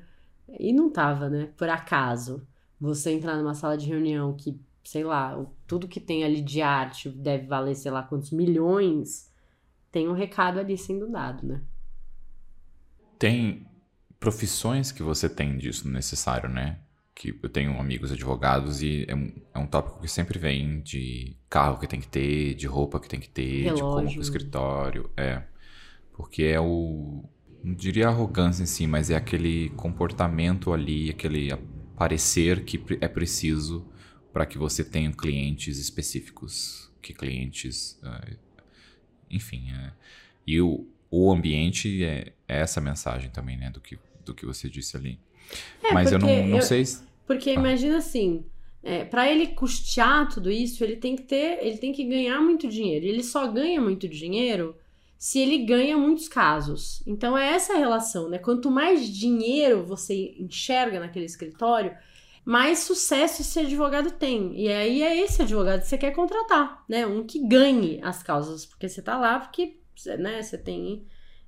E não estava, né? Por acaso. Você entrar numa sala de reunião que, sei lá, tudo que tem ali de arte deve valer, sei lá, quantos milhões, tem um recado ali sendo dado, né? Tem profissões que você tem disso necessário, né? que eu tenho amigos advogados e é um, é um tópico que sempre vem de carro que tem que ter, de roupa que tem que ter, Relógio. de como pro escritório. É. Porque é o. Não diria arrogância em si, mas é aquele comportamento ali, aquele parecer que é preciso para que você tenha clientes específicos. Que clientes. Uh, enfim. É, e o, o ambiente é, é, essa mensagem também, né? Do que, do que você disse ali. É, mas eu não, não eu... sei. Porque imagina assim, é, para ele custear tudo isso, ele tem que ter, ele tem que ganhar muito dinheiro. Ele só ganha muito dinheiro se ele ganha muitos casos. Então é essa a relação, né? Quanto mais dinheiro você enxerga naquele escritório, mais sucesso esse advogado tem. E aí é esse advogado que você quer contratar, né? Um que ganhe as causas, porque você tá lá porque, né, você tem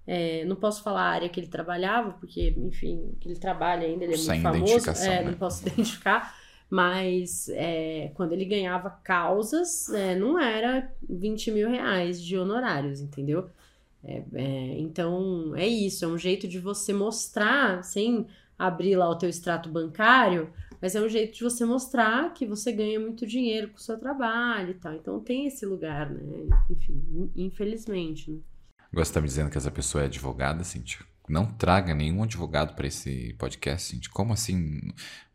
é, não posso falar a área que ele trabalhava, porque, enfim, que ele trabalha ainda, ele é Sem muito famoso. É, né? Não posso identificar. Mas é, quando ele ganhava causas, é, não era 20 mil reais de honorários, entendeu? É, é, então é isso, é um jeito de você mostrar, sem abrir lá o teu extrato bancário, mas é um jeito de você mostrar que você ganha muito dinheiro com o seu trabalho e tal. Então tem esse lugar, né? Enfim, infelizmente, né? Agora você tá me dizendo que essa pessoa é advogada, Cintia? Não traga nenhum advogado para esse podcast, Cintia. Como assim?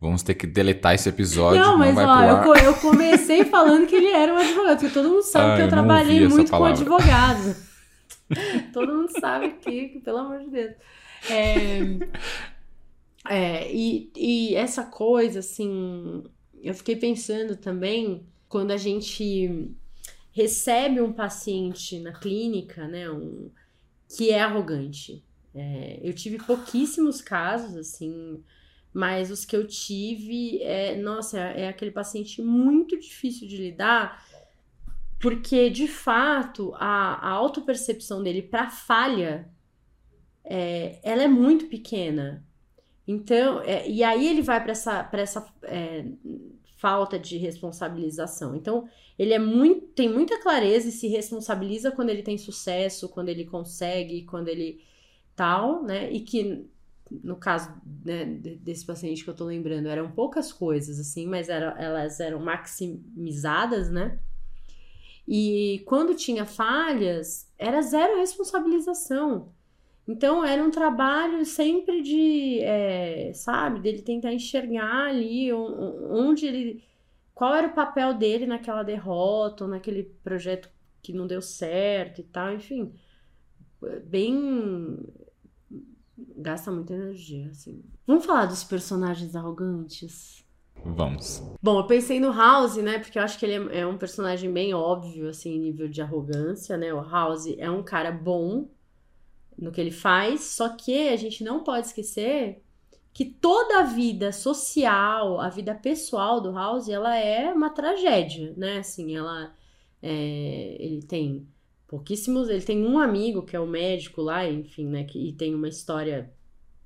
Vamos ter que deletar esse episódio. Não, mas não ó, eu, eu, comecei falando que ele era um advogado, porque todo mundo sabe ah, que eu, eu trabalhei muito com advogados. todo mundo sabe que, que, pelo amor de Deus. É, é, e, e essa coisa, assim, eu fiquei pensando também quando a gente recebe um paciente na clínica, né, um, que é arrogante. É, eu tive pouquíssimos casos, assim, mas os que eu tive, é, nossa, é aquele paciente muito difícil de lidar, porque de fato a, a autopercepção dele para falha, é, ela é muito pequena. Então, é, e aí ele vai para essa, pra essa é, falta de responsabilização. Então, ele é muito, tem muita clareza e se responsabiliza quando ele tem sucesso, quando ele consegue, quando ele tal, né? E que no caso né, desse paciente que eu tô lembrando, eram poucas coisas, assim, mas era, elas eram maximizadas, né? E quando tinha falhas, era zero responsabilização. Então era um trabalho sempre de, é, sabe, dele tentar enxergar ali onde ele. Qual era o papel dele naquela derrota, ou naquele projeto que não deu certo e tal, enfim. Bem gasta muita energia, assim. Vamos falar dos personagens arrogantes? Vamos. Bom, eu pensei no House, né? Porque eu acho que ele é, é um personagem bem óbvio, assim, em nível de arrogância, né? O House é um cara bom no que ele faz, só que a gente não pode esquecer que toda a vida social, a vida pessoal do House, ela é uma tragédia, né? Assim, ela. É, ele tem pouquíssimos. Ele tem um amigo que é o médico lá, enfim, né? Que, e tem uma história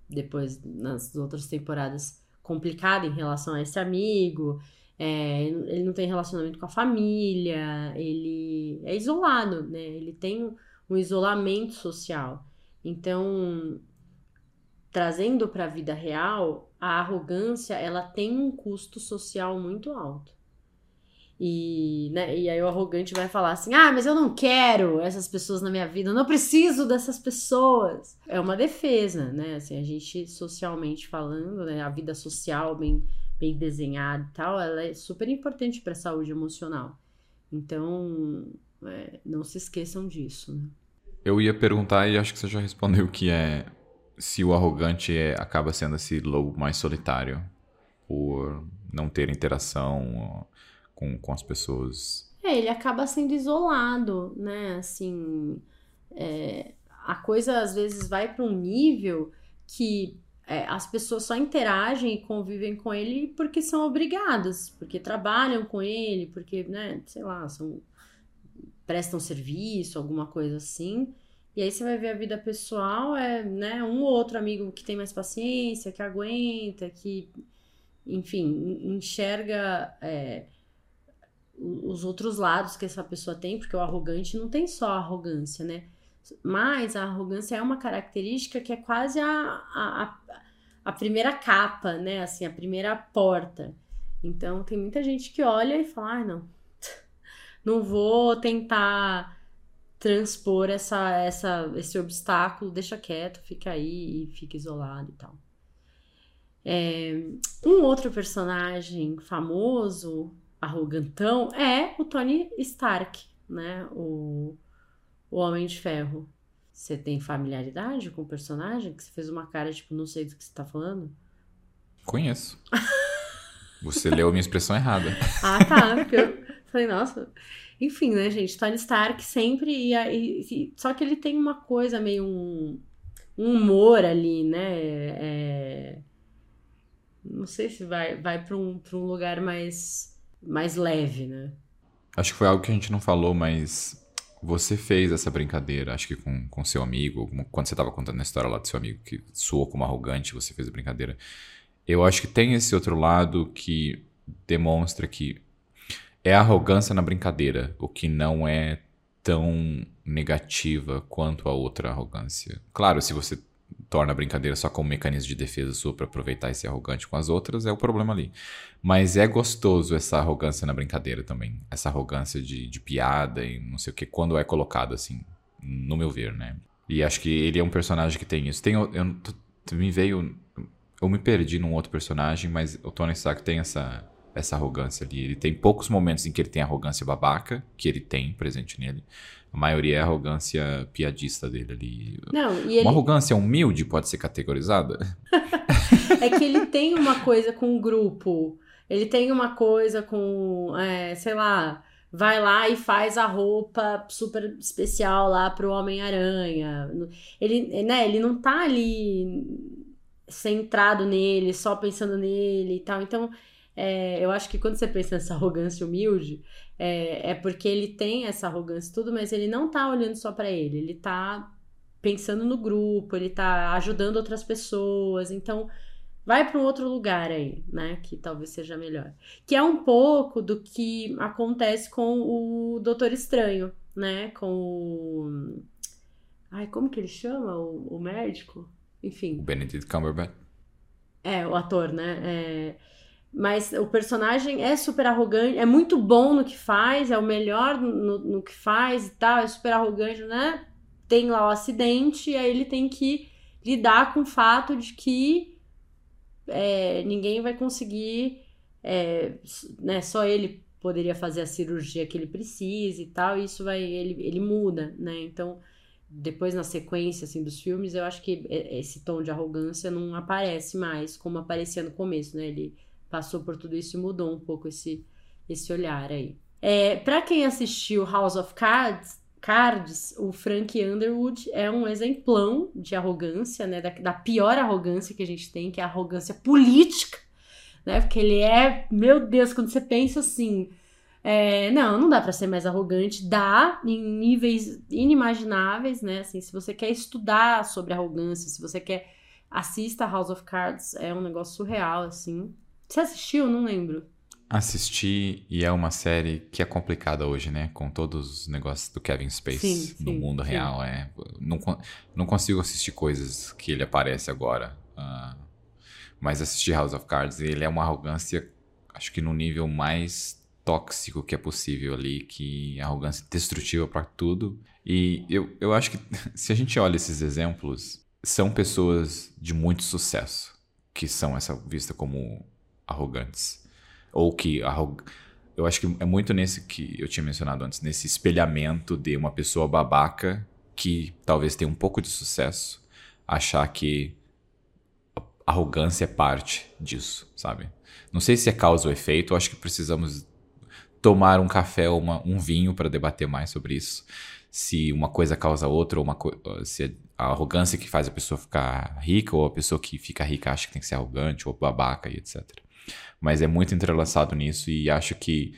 depois nas outras temporadas complicada em relação a esse amigo. É, ele não tem relacionamento com a família, ele é isolado, né? Ele tem um isolamento social. Então, trazendo para a vida real, a arrogância ela tem um custo social muito alto. E, né, e aí o arrogante vai falar assim: ah, mas eu não quero essas pessoas na minha vida, eu não preciso dessas pessoas. É uma defesa, né? Assim, a gente socialmente falando, né, a vida social bem, bem desenhada e tal, ela é super importante para a saúde emocional. Então, é, não se esqueçam disso. Né? Eu ia perguntar e acho que você já respondeu que é se o arrogante é, acaba sendo esse lobo mais solitário por não ter interação com, com as pessoas. É, ele acaba sendo isolado, né? Assim, é, a coisa às vezes vai para um nível que é, as pessoas só interagem e convivem com ele porque são obrigadas, porque trabalham com ele, porque, né, sei lá, são, prestam serviço, alguma coisa assim. E aí você vai ver a vida pessoal, é, né, um ou outro amigo que tem mais paciência, que aguenta, que, enfim, enxerga é, os outros lados que essa pessoa tem, porque o arrogante não tem só arrogância, né? Mas a arrogância é uma característica que é quase a, a, a primeira capa, né? Assim, a primeira porta. Então, tem muita gente que olha e fala: ah, não, não vou tentar transpor essa, essa, esse obstáculo, deixa quieto, fica aí e fica isolado e tal. É, um outro personagem famoso arrogantão é o Tony Stark, né? O, o Homem de Ferro. Você tem familiaridade com o personagem? Que você fez uma cara, tipo, não sei do que você tá falando? Conheço. Você leu a minha expressão errada. ah, tá. Porque eu falei, nossa. Enfim, né, gente? Tony Stark sempre ia. E, só que ele tem uma coisa meio um, um humor ali, né? É, não sei se vai, vai para um, pra um lugar mais mais leve, né? Acho que foi algo que a gente não falou, mas você fez essa brincadeira, acho que com, com seu amigo, quando você estava contando a história lá do seu amigo que soou como arrogante, você fez a brincadeira. Eu acho que tem esse outro lado que demonstra que é arrogância na brincadeira, o que não é tão negativa quanto a outra arrogância. Claro, se você torna a brincadeira só como um mecanismo de defesa sua para aproveitar e ser arrogante com as outras, é o problema ali. Mas é gostoso essa arrogância na brincadeira também. Essa arrogância de, de piada e não sei o que, quando é colocado assim, no meu ver, né? E acho que ele é um personagem que tem isso. Tem, eu, eu me veio. Eu me perdi num outro personagem, mas o Tony Stark tem essa, essa arrogância ali. Ele tem poucos momentos em que ele tem arrogância babaca, que ele tem presente nele. A maioria é a arrogância piadista dele ali. Não, e ele... Uma arrogância humilde pode ser categorizada? é que ele tem uma coisa com o grupo. Ele tem uma coisa com, é, sei lá, vai lá e faz a roupa super especial lá pro Homem-Aranha. Ele, né, ele não tá ali centrado nele, só pensando nele e tal. Então, é, eu acho que quando você pensa nessa arrogância humilde, é, é porque ele tem essa arrogância e tudo, mas ele não tá olhando só para ele, ele tá pensando no grupo, ele tá ajudando outras pessoas. Então, vai para um outro lugar aí, né? Que talvez seja melhor. Que é um pouco do que acontece com o Doutor Estranho, né? Com o. Ai, como que ele chama? O, o médico? Enfim. Benedict Cumberbatch. É, o ator, né? É... Mas o personagem é super arrogante, é muito bom no que faz, é o melhor no, no que faz e tal, é super arrogante, né? Tem lá o acidente, e aí ele tem que lidar com o fato de que é, ninguém vai conseguir, é, né? Só ele poderia fazer a cirurgia que ele precisa e tal, e isso vai, ele, ele muda, né? Então, depois na sequência assim dos filmes, eu acho que esse tom de arrogância não aparece mais como aparecia no começo, né? Ele passou por tudo isso e mudou um pouco esse, esse olhar aí. É, para quem assistiu House of Cards, Cards, o Frank Underwood é um exemplão de arrogância, né? Da, da, pior arrogância que a gente tem, que é a arrogância política, né? Porque ele é, meu Deus, quando você pensa assim, é, não, não dá para ser mais arrogante, dá em níveis inimagináveis, né? Assim, se você quer estudar sobre arrogância, se você quer assista House of Cards, é um negócio surreal, assim. Você assistiu? Não lembro. Assisti e é uma série que é complicada hoje, né? Com todos os negócios do Kevin Space sim, no sim, mundo sim. real. É, não, não consigo assistir coisas que ele aparece agora. Uh, mas assisti House of Cards e ele é uma arrogância, acho que no nível mais tóxico que é possível ali, que arrogância destrutiva para tudo. E eu, eu acho que se a gente olha esses exemplos, são pessoas de muito sucesso que são essa vista como arrogantes. Ou que arrog... eu acho que é muito nesse que eu tinha mencionado antes, nesse espelhamento de uma pessoa babaca que talvez tenha um pouco de sucesso, achar que arrogância é parte disso, sabe? Não sei se é causa ou efeito, eu acho que precisamos tomar um café ou uma, um vinho para debater mais sobre isso. Se uma coisa causa outra, ou uma se a arrogância que faz a pessoa ficar rica, ou a pessoa que fica rica acha que tem que ser arrogante, ou babaca e etc mas é muito entrelaçado nisso e acho que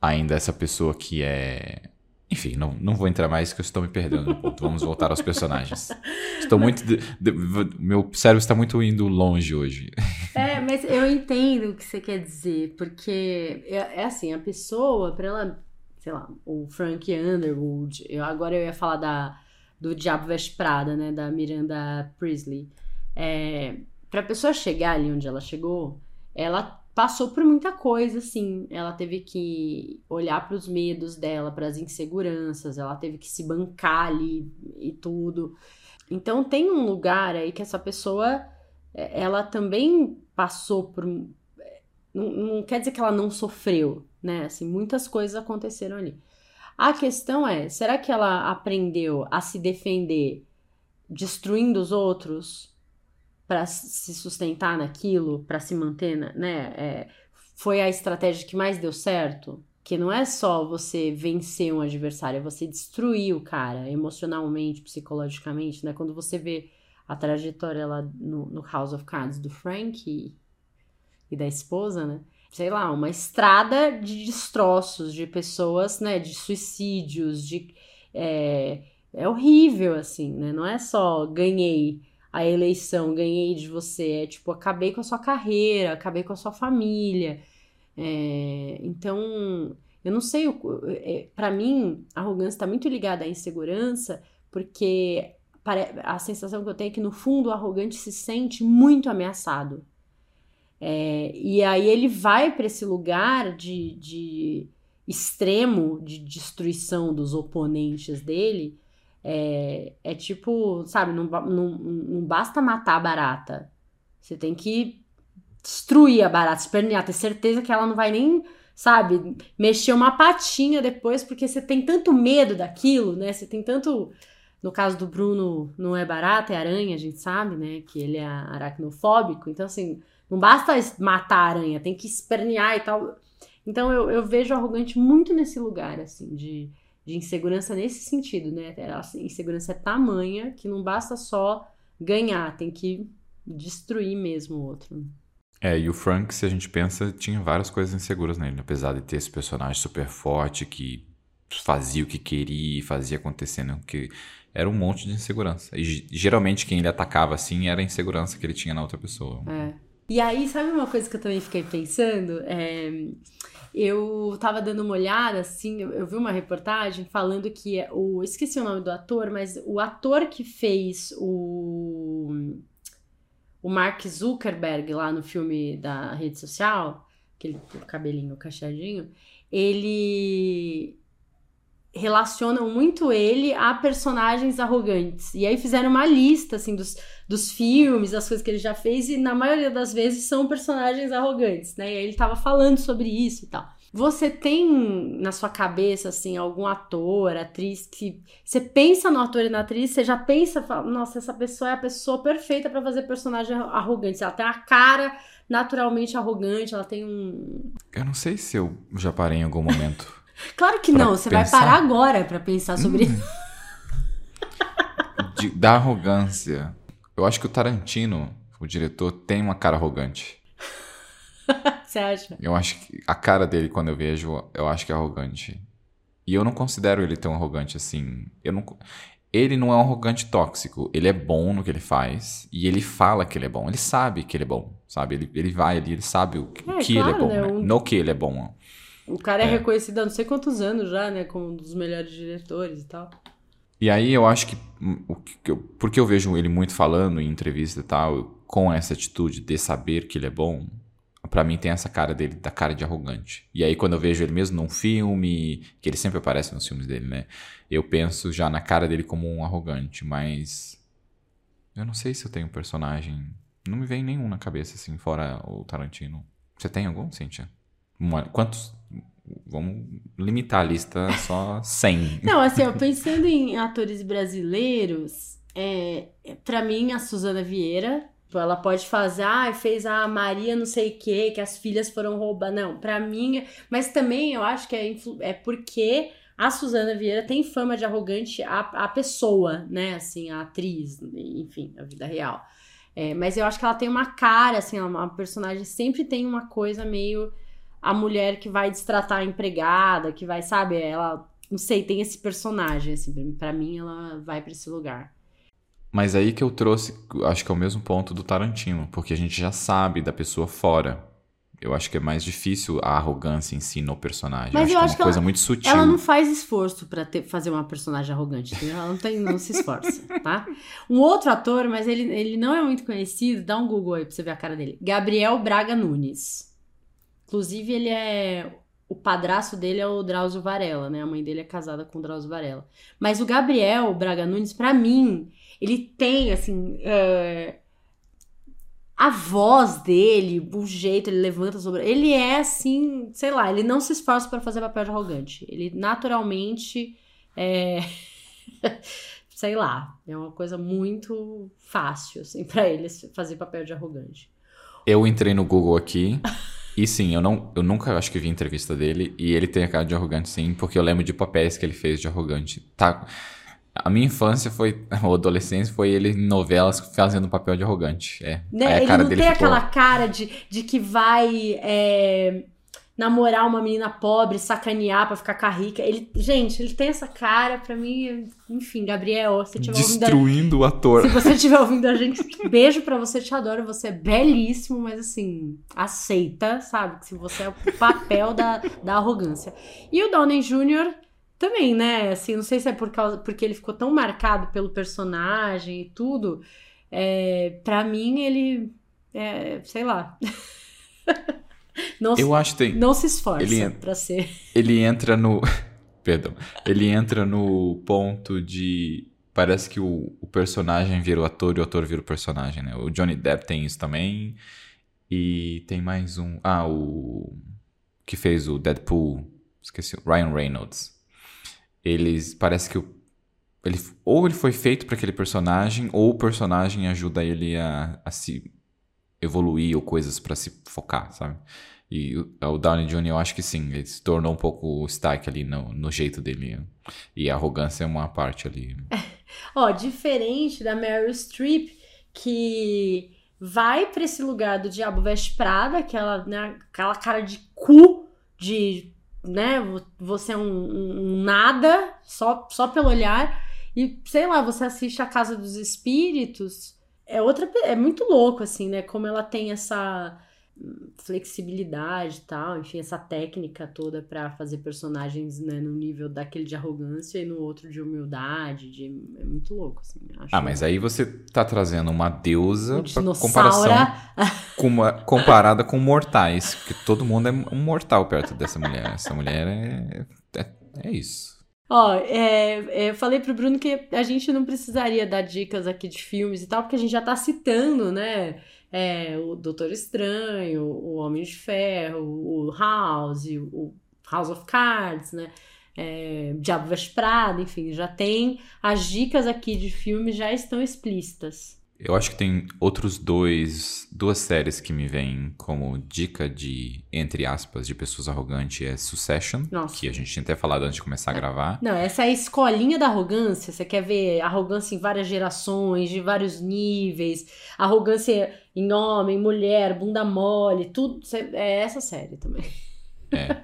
ainda essa pessoa que é. Enfim, não, não vou entrar mais que eu estou me perdendo no ponto. Vamos voltar aos personagens. Estou muito. De, de, meu cérebro está muito indo longe hoje. É, mas eu entendo o que você quer dizer, porque é, é assim, a pessoa, para ela, sei lá, o Frank Underwood, eu, agora eu ia falar da, do Diabo Veste Prada, né, da Miranda Priestley. É, pra pessoa chegar ali onde ela chegou, ela passou por muita coisa, assim. Ela teve que olhar para os medos dela, para as inseguranças, ela teve que se bancar ali e tudo. Então tem um lugar aí que essa pessoa, é, ela também passou por. Não, não quer dizer que ela não sofreu, né? Assim, muitas coisas aconteceram ali. A questão é, será que ela aprendeu a se defender destruindo os outros? Para se sustentar naquilo, para se manter, né? É, foi a estratégia que mais deu certo? Que não é só você vencer um adversário, é você destruir o cara emocionalmente, psicologicamente, né? Quando você vê a trajetória lá no, no House of Cards do Frank e, e da esposa, né? Sei lá, uma estrada de destroços, de pessoas, né? De suicídios, de. É, é horrível, assim, né? Não é só ganhei a eleição, ganhei de você. É tipo, acabei com a sua carreira, acabei com a sua família. É, então, eu não sei, é, para mim, a arrogância está muito ligada à insegurança, porque a sensação que eu tenho é que no fundo o arrogante se sente muito ameaçado. É, e aí ele vai para esse lugar de, de extremo de destruição dos oponentes dele é, é tipo, sabe, não, não, não basta matar a barata. Você tem que destruir a barata, espernear, ter certeza que ela não vai nem, sabe, mexer uma patinha depois, porque você tem tanto medo daquilo, né? Você tem tanto. No caso do Bruno, não é barata, é aranha, a gente sabe, né? Que ele é aracnofóbico. Então, assim, não basta matar a aranha, tem que espernear e tal. Então, eu, eu vejo arrogante muito nesse lugar, assim, de de insegurança nesse sentido, né? A insegurança é tamanha que não basta só ganhar, tem que destruir mesmo o outro. É, e o Frank, se a gente pensa, tinha várias coisas inseguras nele, apesar de ter esse personagem super forte que fazia o que queria, fazia acontecendo o que era um monte de insegurança. E geralmente quem ele atacava assim era a insegurança que ele tinha na outra pessoa. É. E aí, sabe uma coisa que eu também fiquei pensando? É, eu tava dando uma olhada, assim, eu, eu, vi uma reportagem falando que o. Esqueci o nome do ator, mas o ator que fez o. O Mark Zuckerberg lá no filme da rede social, aquele cabelinho cacheadinho, ele relacionam muito ele a personagens arrogantes. E aí fizeram uma lista, assim, dos, dos filmes, das coisas que ele já fez, e na maioria das vezes são personagens arrogantes, né? E aí ele tava falando sobre isso e tal. Você tem na sua cabeça, assim, algum ator, atriz que você pensa no ator e na atriz, você já pensa, fala, nossa, essa pessoa é a pessoa perfeita para fazer personagem arrogante. Ela tem a cara naturalmente arrogante, ela tem um. Eu não sei se eu já parei em algum momento. Claro que não, você pensar... vai parar agora para pensar sobre hum. isso. De, da arrogância. Eu acho que o Tarantino, o diretor, tem uma cara arrogante. você acha? Eu acho que a cara dele, quando eu vejo, eu acho que é arrogante. E eu não considero ele tão arrogante assim. Eu não, ele não é um arrogante tóxico. Ele é bom no que ele faz. E ele fala que ele é bom. Ele sabe que ele é bom, sabe? Ele, ele vai ali, ele sabe o que, é, que claro, ele é bom, né? né? No que ele é bom. O cara é, é, reconhecido há não sei quantos anos já, né? Como um dos melhores diretores e tal. E aí eu acho que. O que eu, porque eu vejo ele muito falando em entrevista e tal, com essa atitude de saber que ele é bom, para mim tem essa cara dele, da cara de arrogante. E aí quando eu vejo ele mesmo num filme, que ele sempre aparece nos filmes dele, né? Eu penso já na cara dele como um arrogante, mas. Eu não sei se eu tenho personagem. Não me vem nenhum na cabeça, assim, fora o Tarantino. Você tem algum, Cíntia? Quantos Vamos limitar a lista só 100. Não, assim, ó, pensando em atores brasileiros, é, para mim, a Suzana Vieira, ela pode fazer, ah, fez a Maria não sei o que, que as filhas foram roubar. Não, para mim, mas também eu acho que é, é porque a Suzana Vieira tem fama de arrogante a, a pessoa, né? Assim, a atriz, enfim, a vida real. É, mas eu acho que ela tem uma cara, assim, uma personagem sempre tem uma coisa meio a mulher que vai destratar a empregada, que vai, sabe, ela, não sei, tem esse personagem, assim, para mim ela vai para esse lugar. Mas aí que eu trouxe, acho que é o mesmo ponto do Tarantino, porque a gente já sabe da pessoa fora. Eu acho que é mais difícil a arrogância em si no personagem. Mas eu acho, eu acho que é uma coisa ela, muito sutil. Ela não faz esforço para fazer uma personagem arrogante, entendeu? Ela não, tem, não se esforça, tá? Um outro ator, mas ele, ele não é muito conhecido, dá um Google aí pra você ver a cara dele. Gabriel Braga Nunes. Inclusive, ele é. O padrasto dele é o Drauzio Varela, né? A mãe dele é casada com o Drauzio Varela. Mas o Gabriel Braga Nunes, para mim, ele tem, assim. É... A voz dele, o jeito, ele levanta sobre. Ele é assim, sei lá, ele não se esforça para fazer papel de arrogante. Ele naturalmente. É... sei lá, é uma coisa muito fácil, assim, para ele fazer papel de arrogante. Eu entrei no Google aqui. E sim, eu, não, eu nunca acho que vi entrevista dele e ele tem a cara de arrogante sim, porque eu lembro de papéis que ele fez de arrogante. Tá, a minha infância foi, ou adolescência, foi ele em novelas fazendo papel de arrogante. É. Né? ele não tem ficou... aquela cara de, de que vai é, namorar uma menina pobre, sacanear pra ficar com a rica. Ele, gente, ele tem essa cara, pra mim, enfim, Gabriel, se tiver Destruindo ouvindo, o ator. Se você estiver ouvindo a gente, beijo pra você, te adoro, você é belíssimo, mas assim, aceita, sabe? Que se você é o papel da, da arrogância. E o Downey Jr., também, né? Assim, não sei se é por causa, porque ele ficou tão marcado pelo personagem e tudo. É, para mim, ele. É, sei lá. Não, eu acho que tem. Não se esforça ele para ser. Ele entra no. Perdão. Ele entra no ponto de. Parece que o, o personagem vira o ator e o ator vira o personagem, né? O Johnny Depp tem isso também. E tem mais um. Ah, o. Que fez o Deadpool. Esqueci. Ryan Reynolds. Eles. Parece que o. Ele, ou ele foi feito para aquele personagem, ou o personagem ajuda ele a, a se evoluir ou coisas para se focar, sabe? E o Downey Jr., eu acho que sim, ele se tornou um pouco o Stark ali no, no jeito dele. E a arrogância é uma parte ali. Ó, diferente da Meryl Streep, que vai para esse lugar do Diabo Veste Prada, aquela, né, aquela cara de cu, de, né, você é um, um, um nada, só, só pelo olhar. E sei lá, você assiste A Casa dos Espíritos, é outra. É muito louco, assim, né? Como ela tem essa flexibilidade e tal, enfim, essa técnica toda para fazer personagens né, no nível daquele de arrogância e no outro de humildade, de, é muito louco, assim. ah, mas aí você tá trazendo uma deusa um comparação com uma, comparada com mortais, que todo mundo é um mortal perto dessa mulher. Essa mulher é, é, é isso. Ó, é, é, falei pro Bruno que a gente não precisaria dar dicas aqui de filmes e tal, porque a gente já tá citando, né? é, o Doutor Estranho, o Homem de Ferro, o House, o House of Cards, né? É, Diabo Veste Prada, enfim, já tem as dicas aqui de filmes já estão explícitas. Eu acho que tem outros dois, duas séries que me vêm como dica de, entre aspas, de pessoas arrogantes é Succession, Nossa. que a gente tinha até falado antes de começar a gravar. Não, essa é a escolinha da arrogância. Você quer ver arrogância em várias gerações, de vários níveis, arrogância em homem, mulher, bunda mole, tudo. É essa série também. É.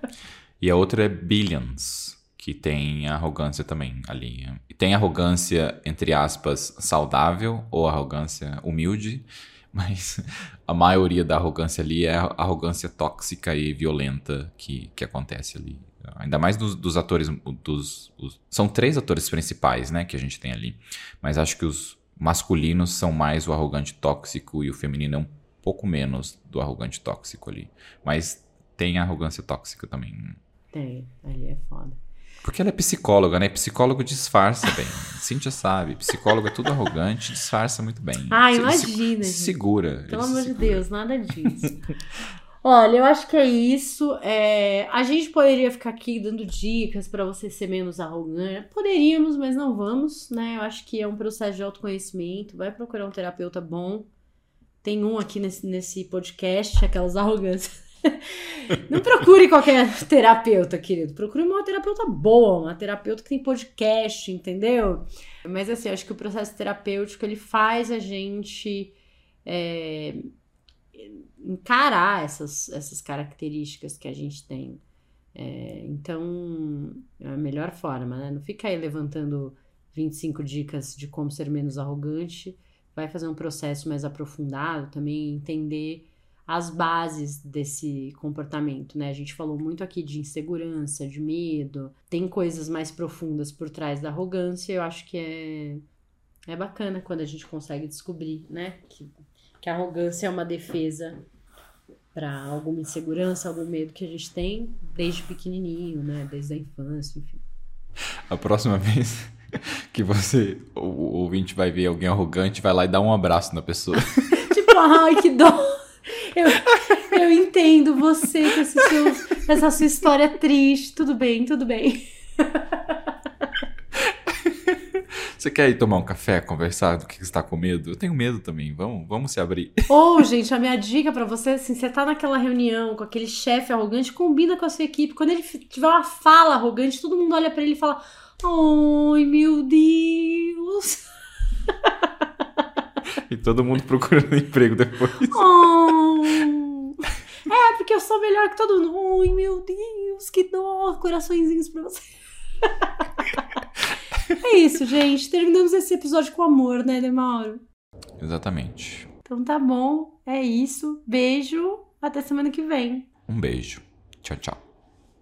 E a outra é Billions que tem arrogância também ali. E tem arrogância, entre aspas, saudável ou arrogância humilde, mas a maioria da arrogância ali é arrogância tóxica e violenta que, que acontece ali. Ainda mais dos, dos atores. Dos, os, são três atores principais, né, que a gente tem ali. Mas acho que os masculinos são mais o arrogante tóxico e o feminino é um pouco menos do arrogante tóxico ali. Mas tem arrogância tóxica também. Tem, ali é foda. Porque ela é psicóloga, né? Psicólogo disfarça bem. Cíntia sabe. Psicólogo é tudo arrogante, disfarça muito bem. Ah, imagina. Se, se segura. Pelo amor segura. de Deus, nada disso. Olha, eu acho que é isso. É, a gente poderia ficar aqui dando dicas para você ser menos arrogante. Poderíamos, mas não vamos, né? Eu acho que é um processo de autoconhecimento. Vai procurar um terapeuta bom. Tem um aqui nesse, nesse podcast, aquelas arrogâncias. Não procure qualquer terapeuta, querido. Procure uma terapeuta boa, uma terapeuta que tem podcast, entendeu? Mas assim, acho que o processo terapêutico ele faz a gente é, encarar essas, essas características que a gente tem. É, então, é a melhor forma, né? Não fica aí levantando 25 dicas de como ser menos arrogante. Vai fazer um processo mais aprofundado também, entender as bases desse comportamento, né? A gente falou muito aqui de insegurança, de medo, tem coisas mais profundas por trás da arrogância. Eu acho que é, é bacana quando a gente consegue descobrir, né? Que, que a arrogância é uma defesa para alguma insegurança, algum medo que a gente tem desde pequenininho, né? Desde a infância, enfim. A próxima vez que você, o, ouvinte, vai ver alguém arrogante, vai lá e dá um abraço na pessoa. tipo, ai, que dó! Eu, eu entendo você com esse seu, essa sua história triste. Tudo bem, tudo bem. Você quer ir tomar um café, conversar do que você está com medo? Eu tenho medo também. Vamos, vamos se abrir. Ou, oh, gente, a minha dica para você, assim, você tá naquela reunião com aquele chefe arrogante, combina com a sua equipe. Quando ele tiver uma fala arrogante, todo mundo olha para ele e fala: Ai, meu Deus. E todo mundo procurando emprego depois. Oh. É, porque eu sou melhor que todo mundo. Ai, meu Deus, que dor. Coraçõezinhos pra você. é isso, gente. Terminamos esse episódio com amor, né, Demauro? Exatamente. Então tá bom. É isso. Beijo. Até semana que vem. Um beijo. Tchau, tchau.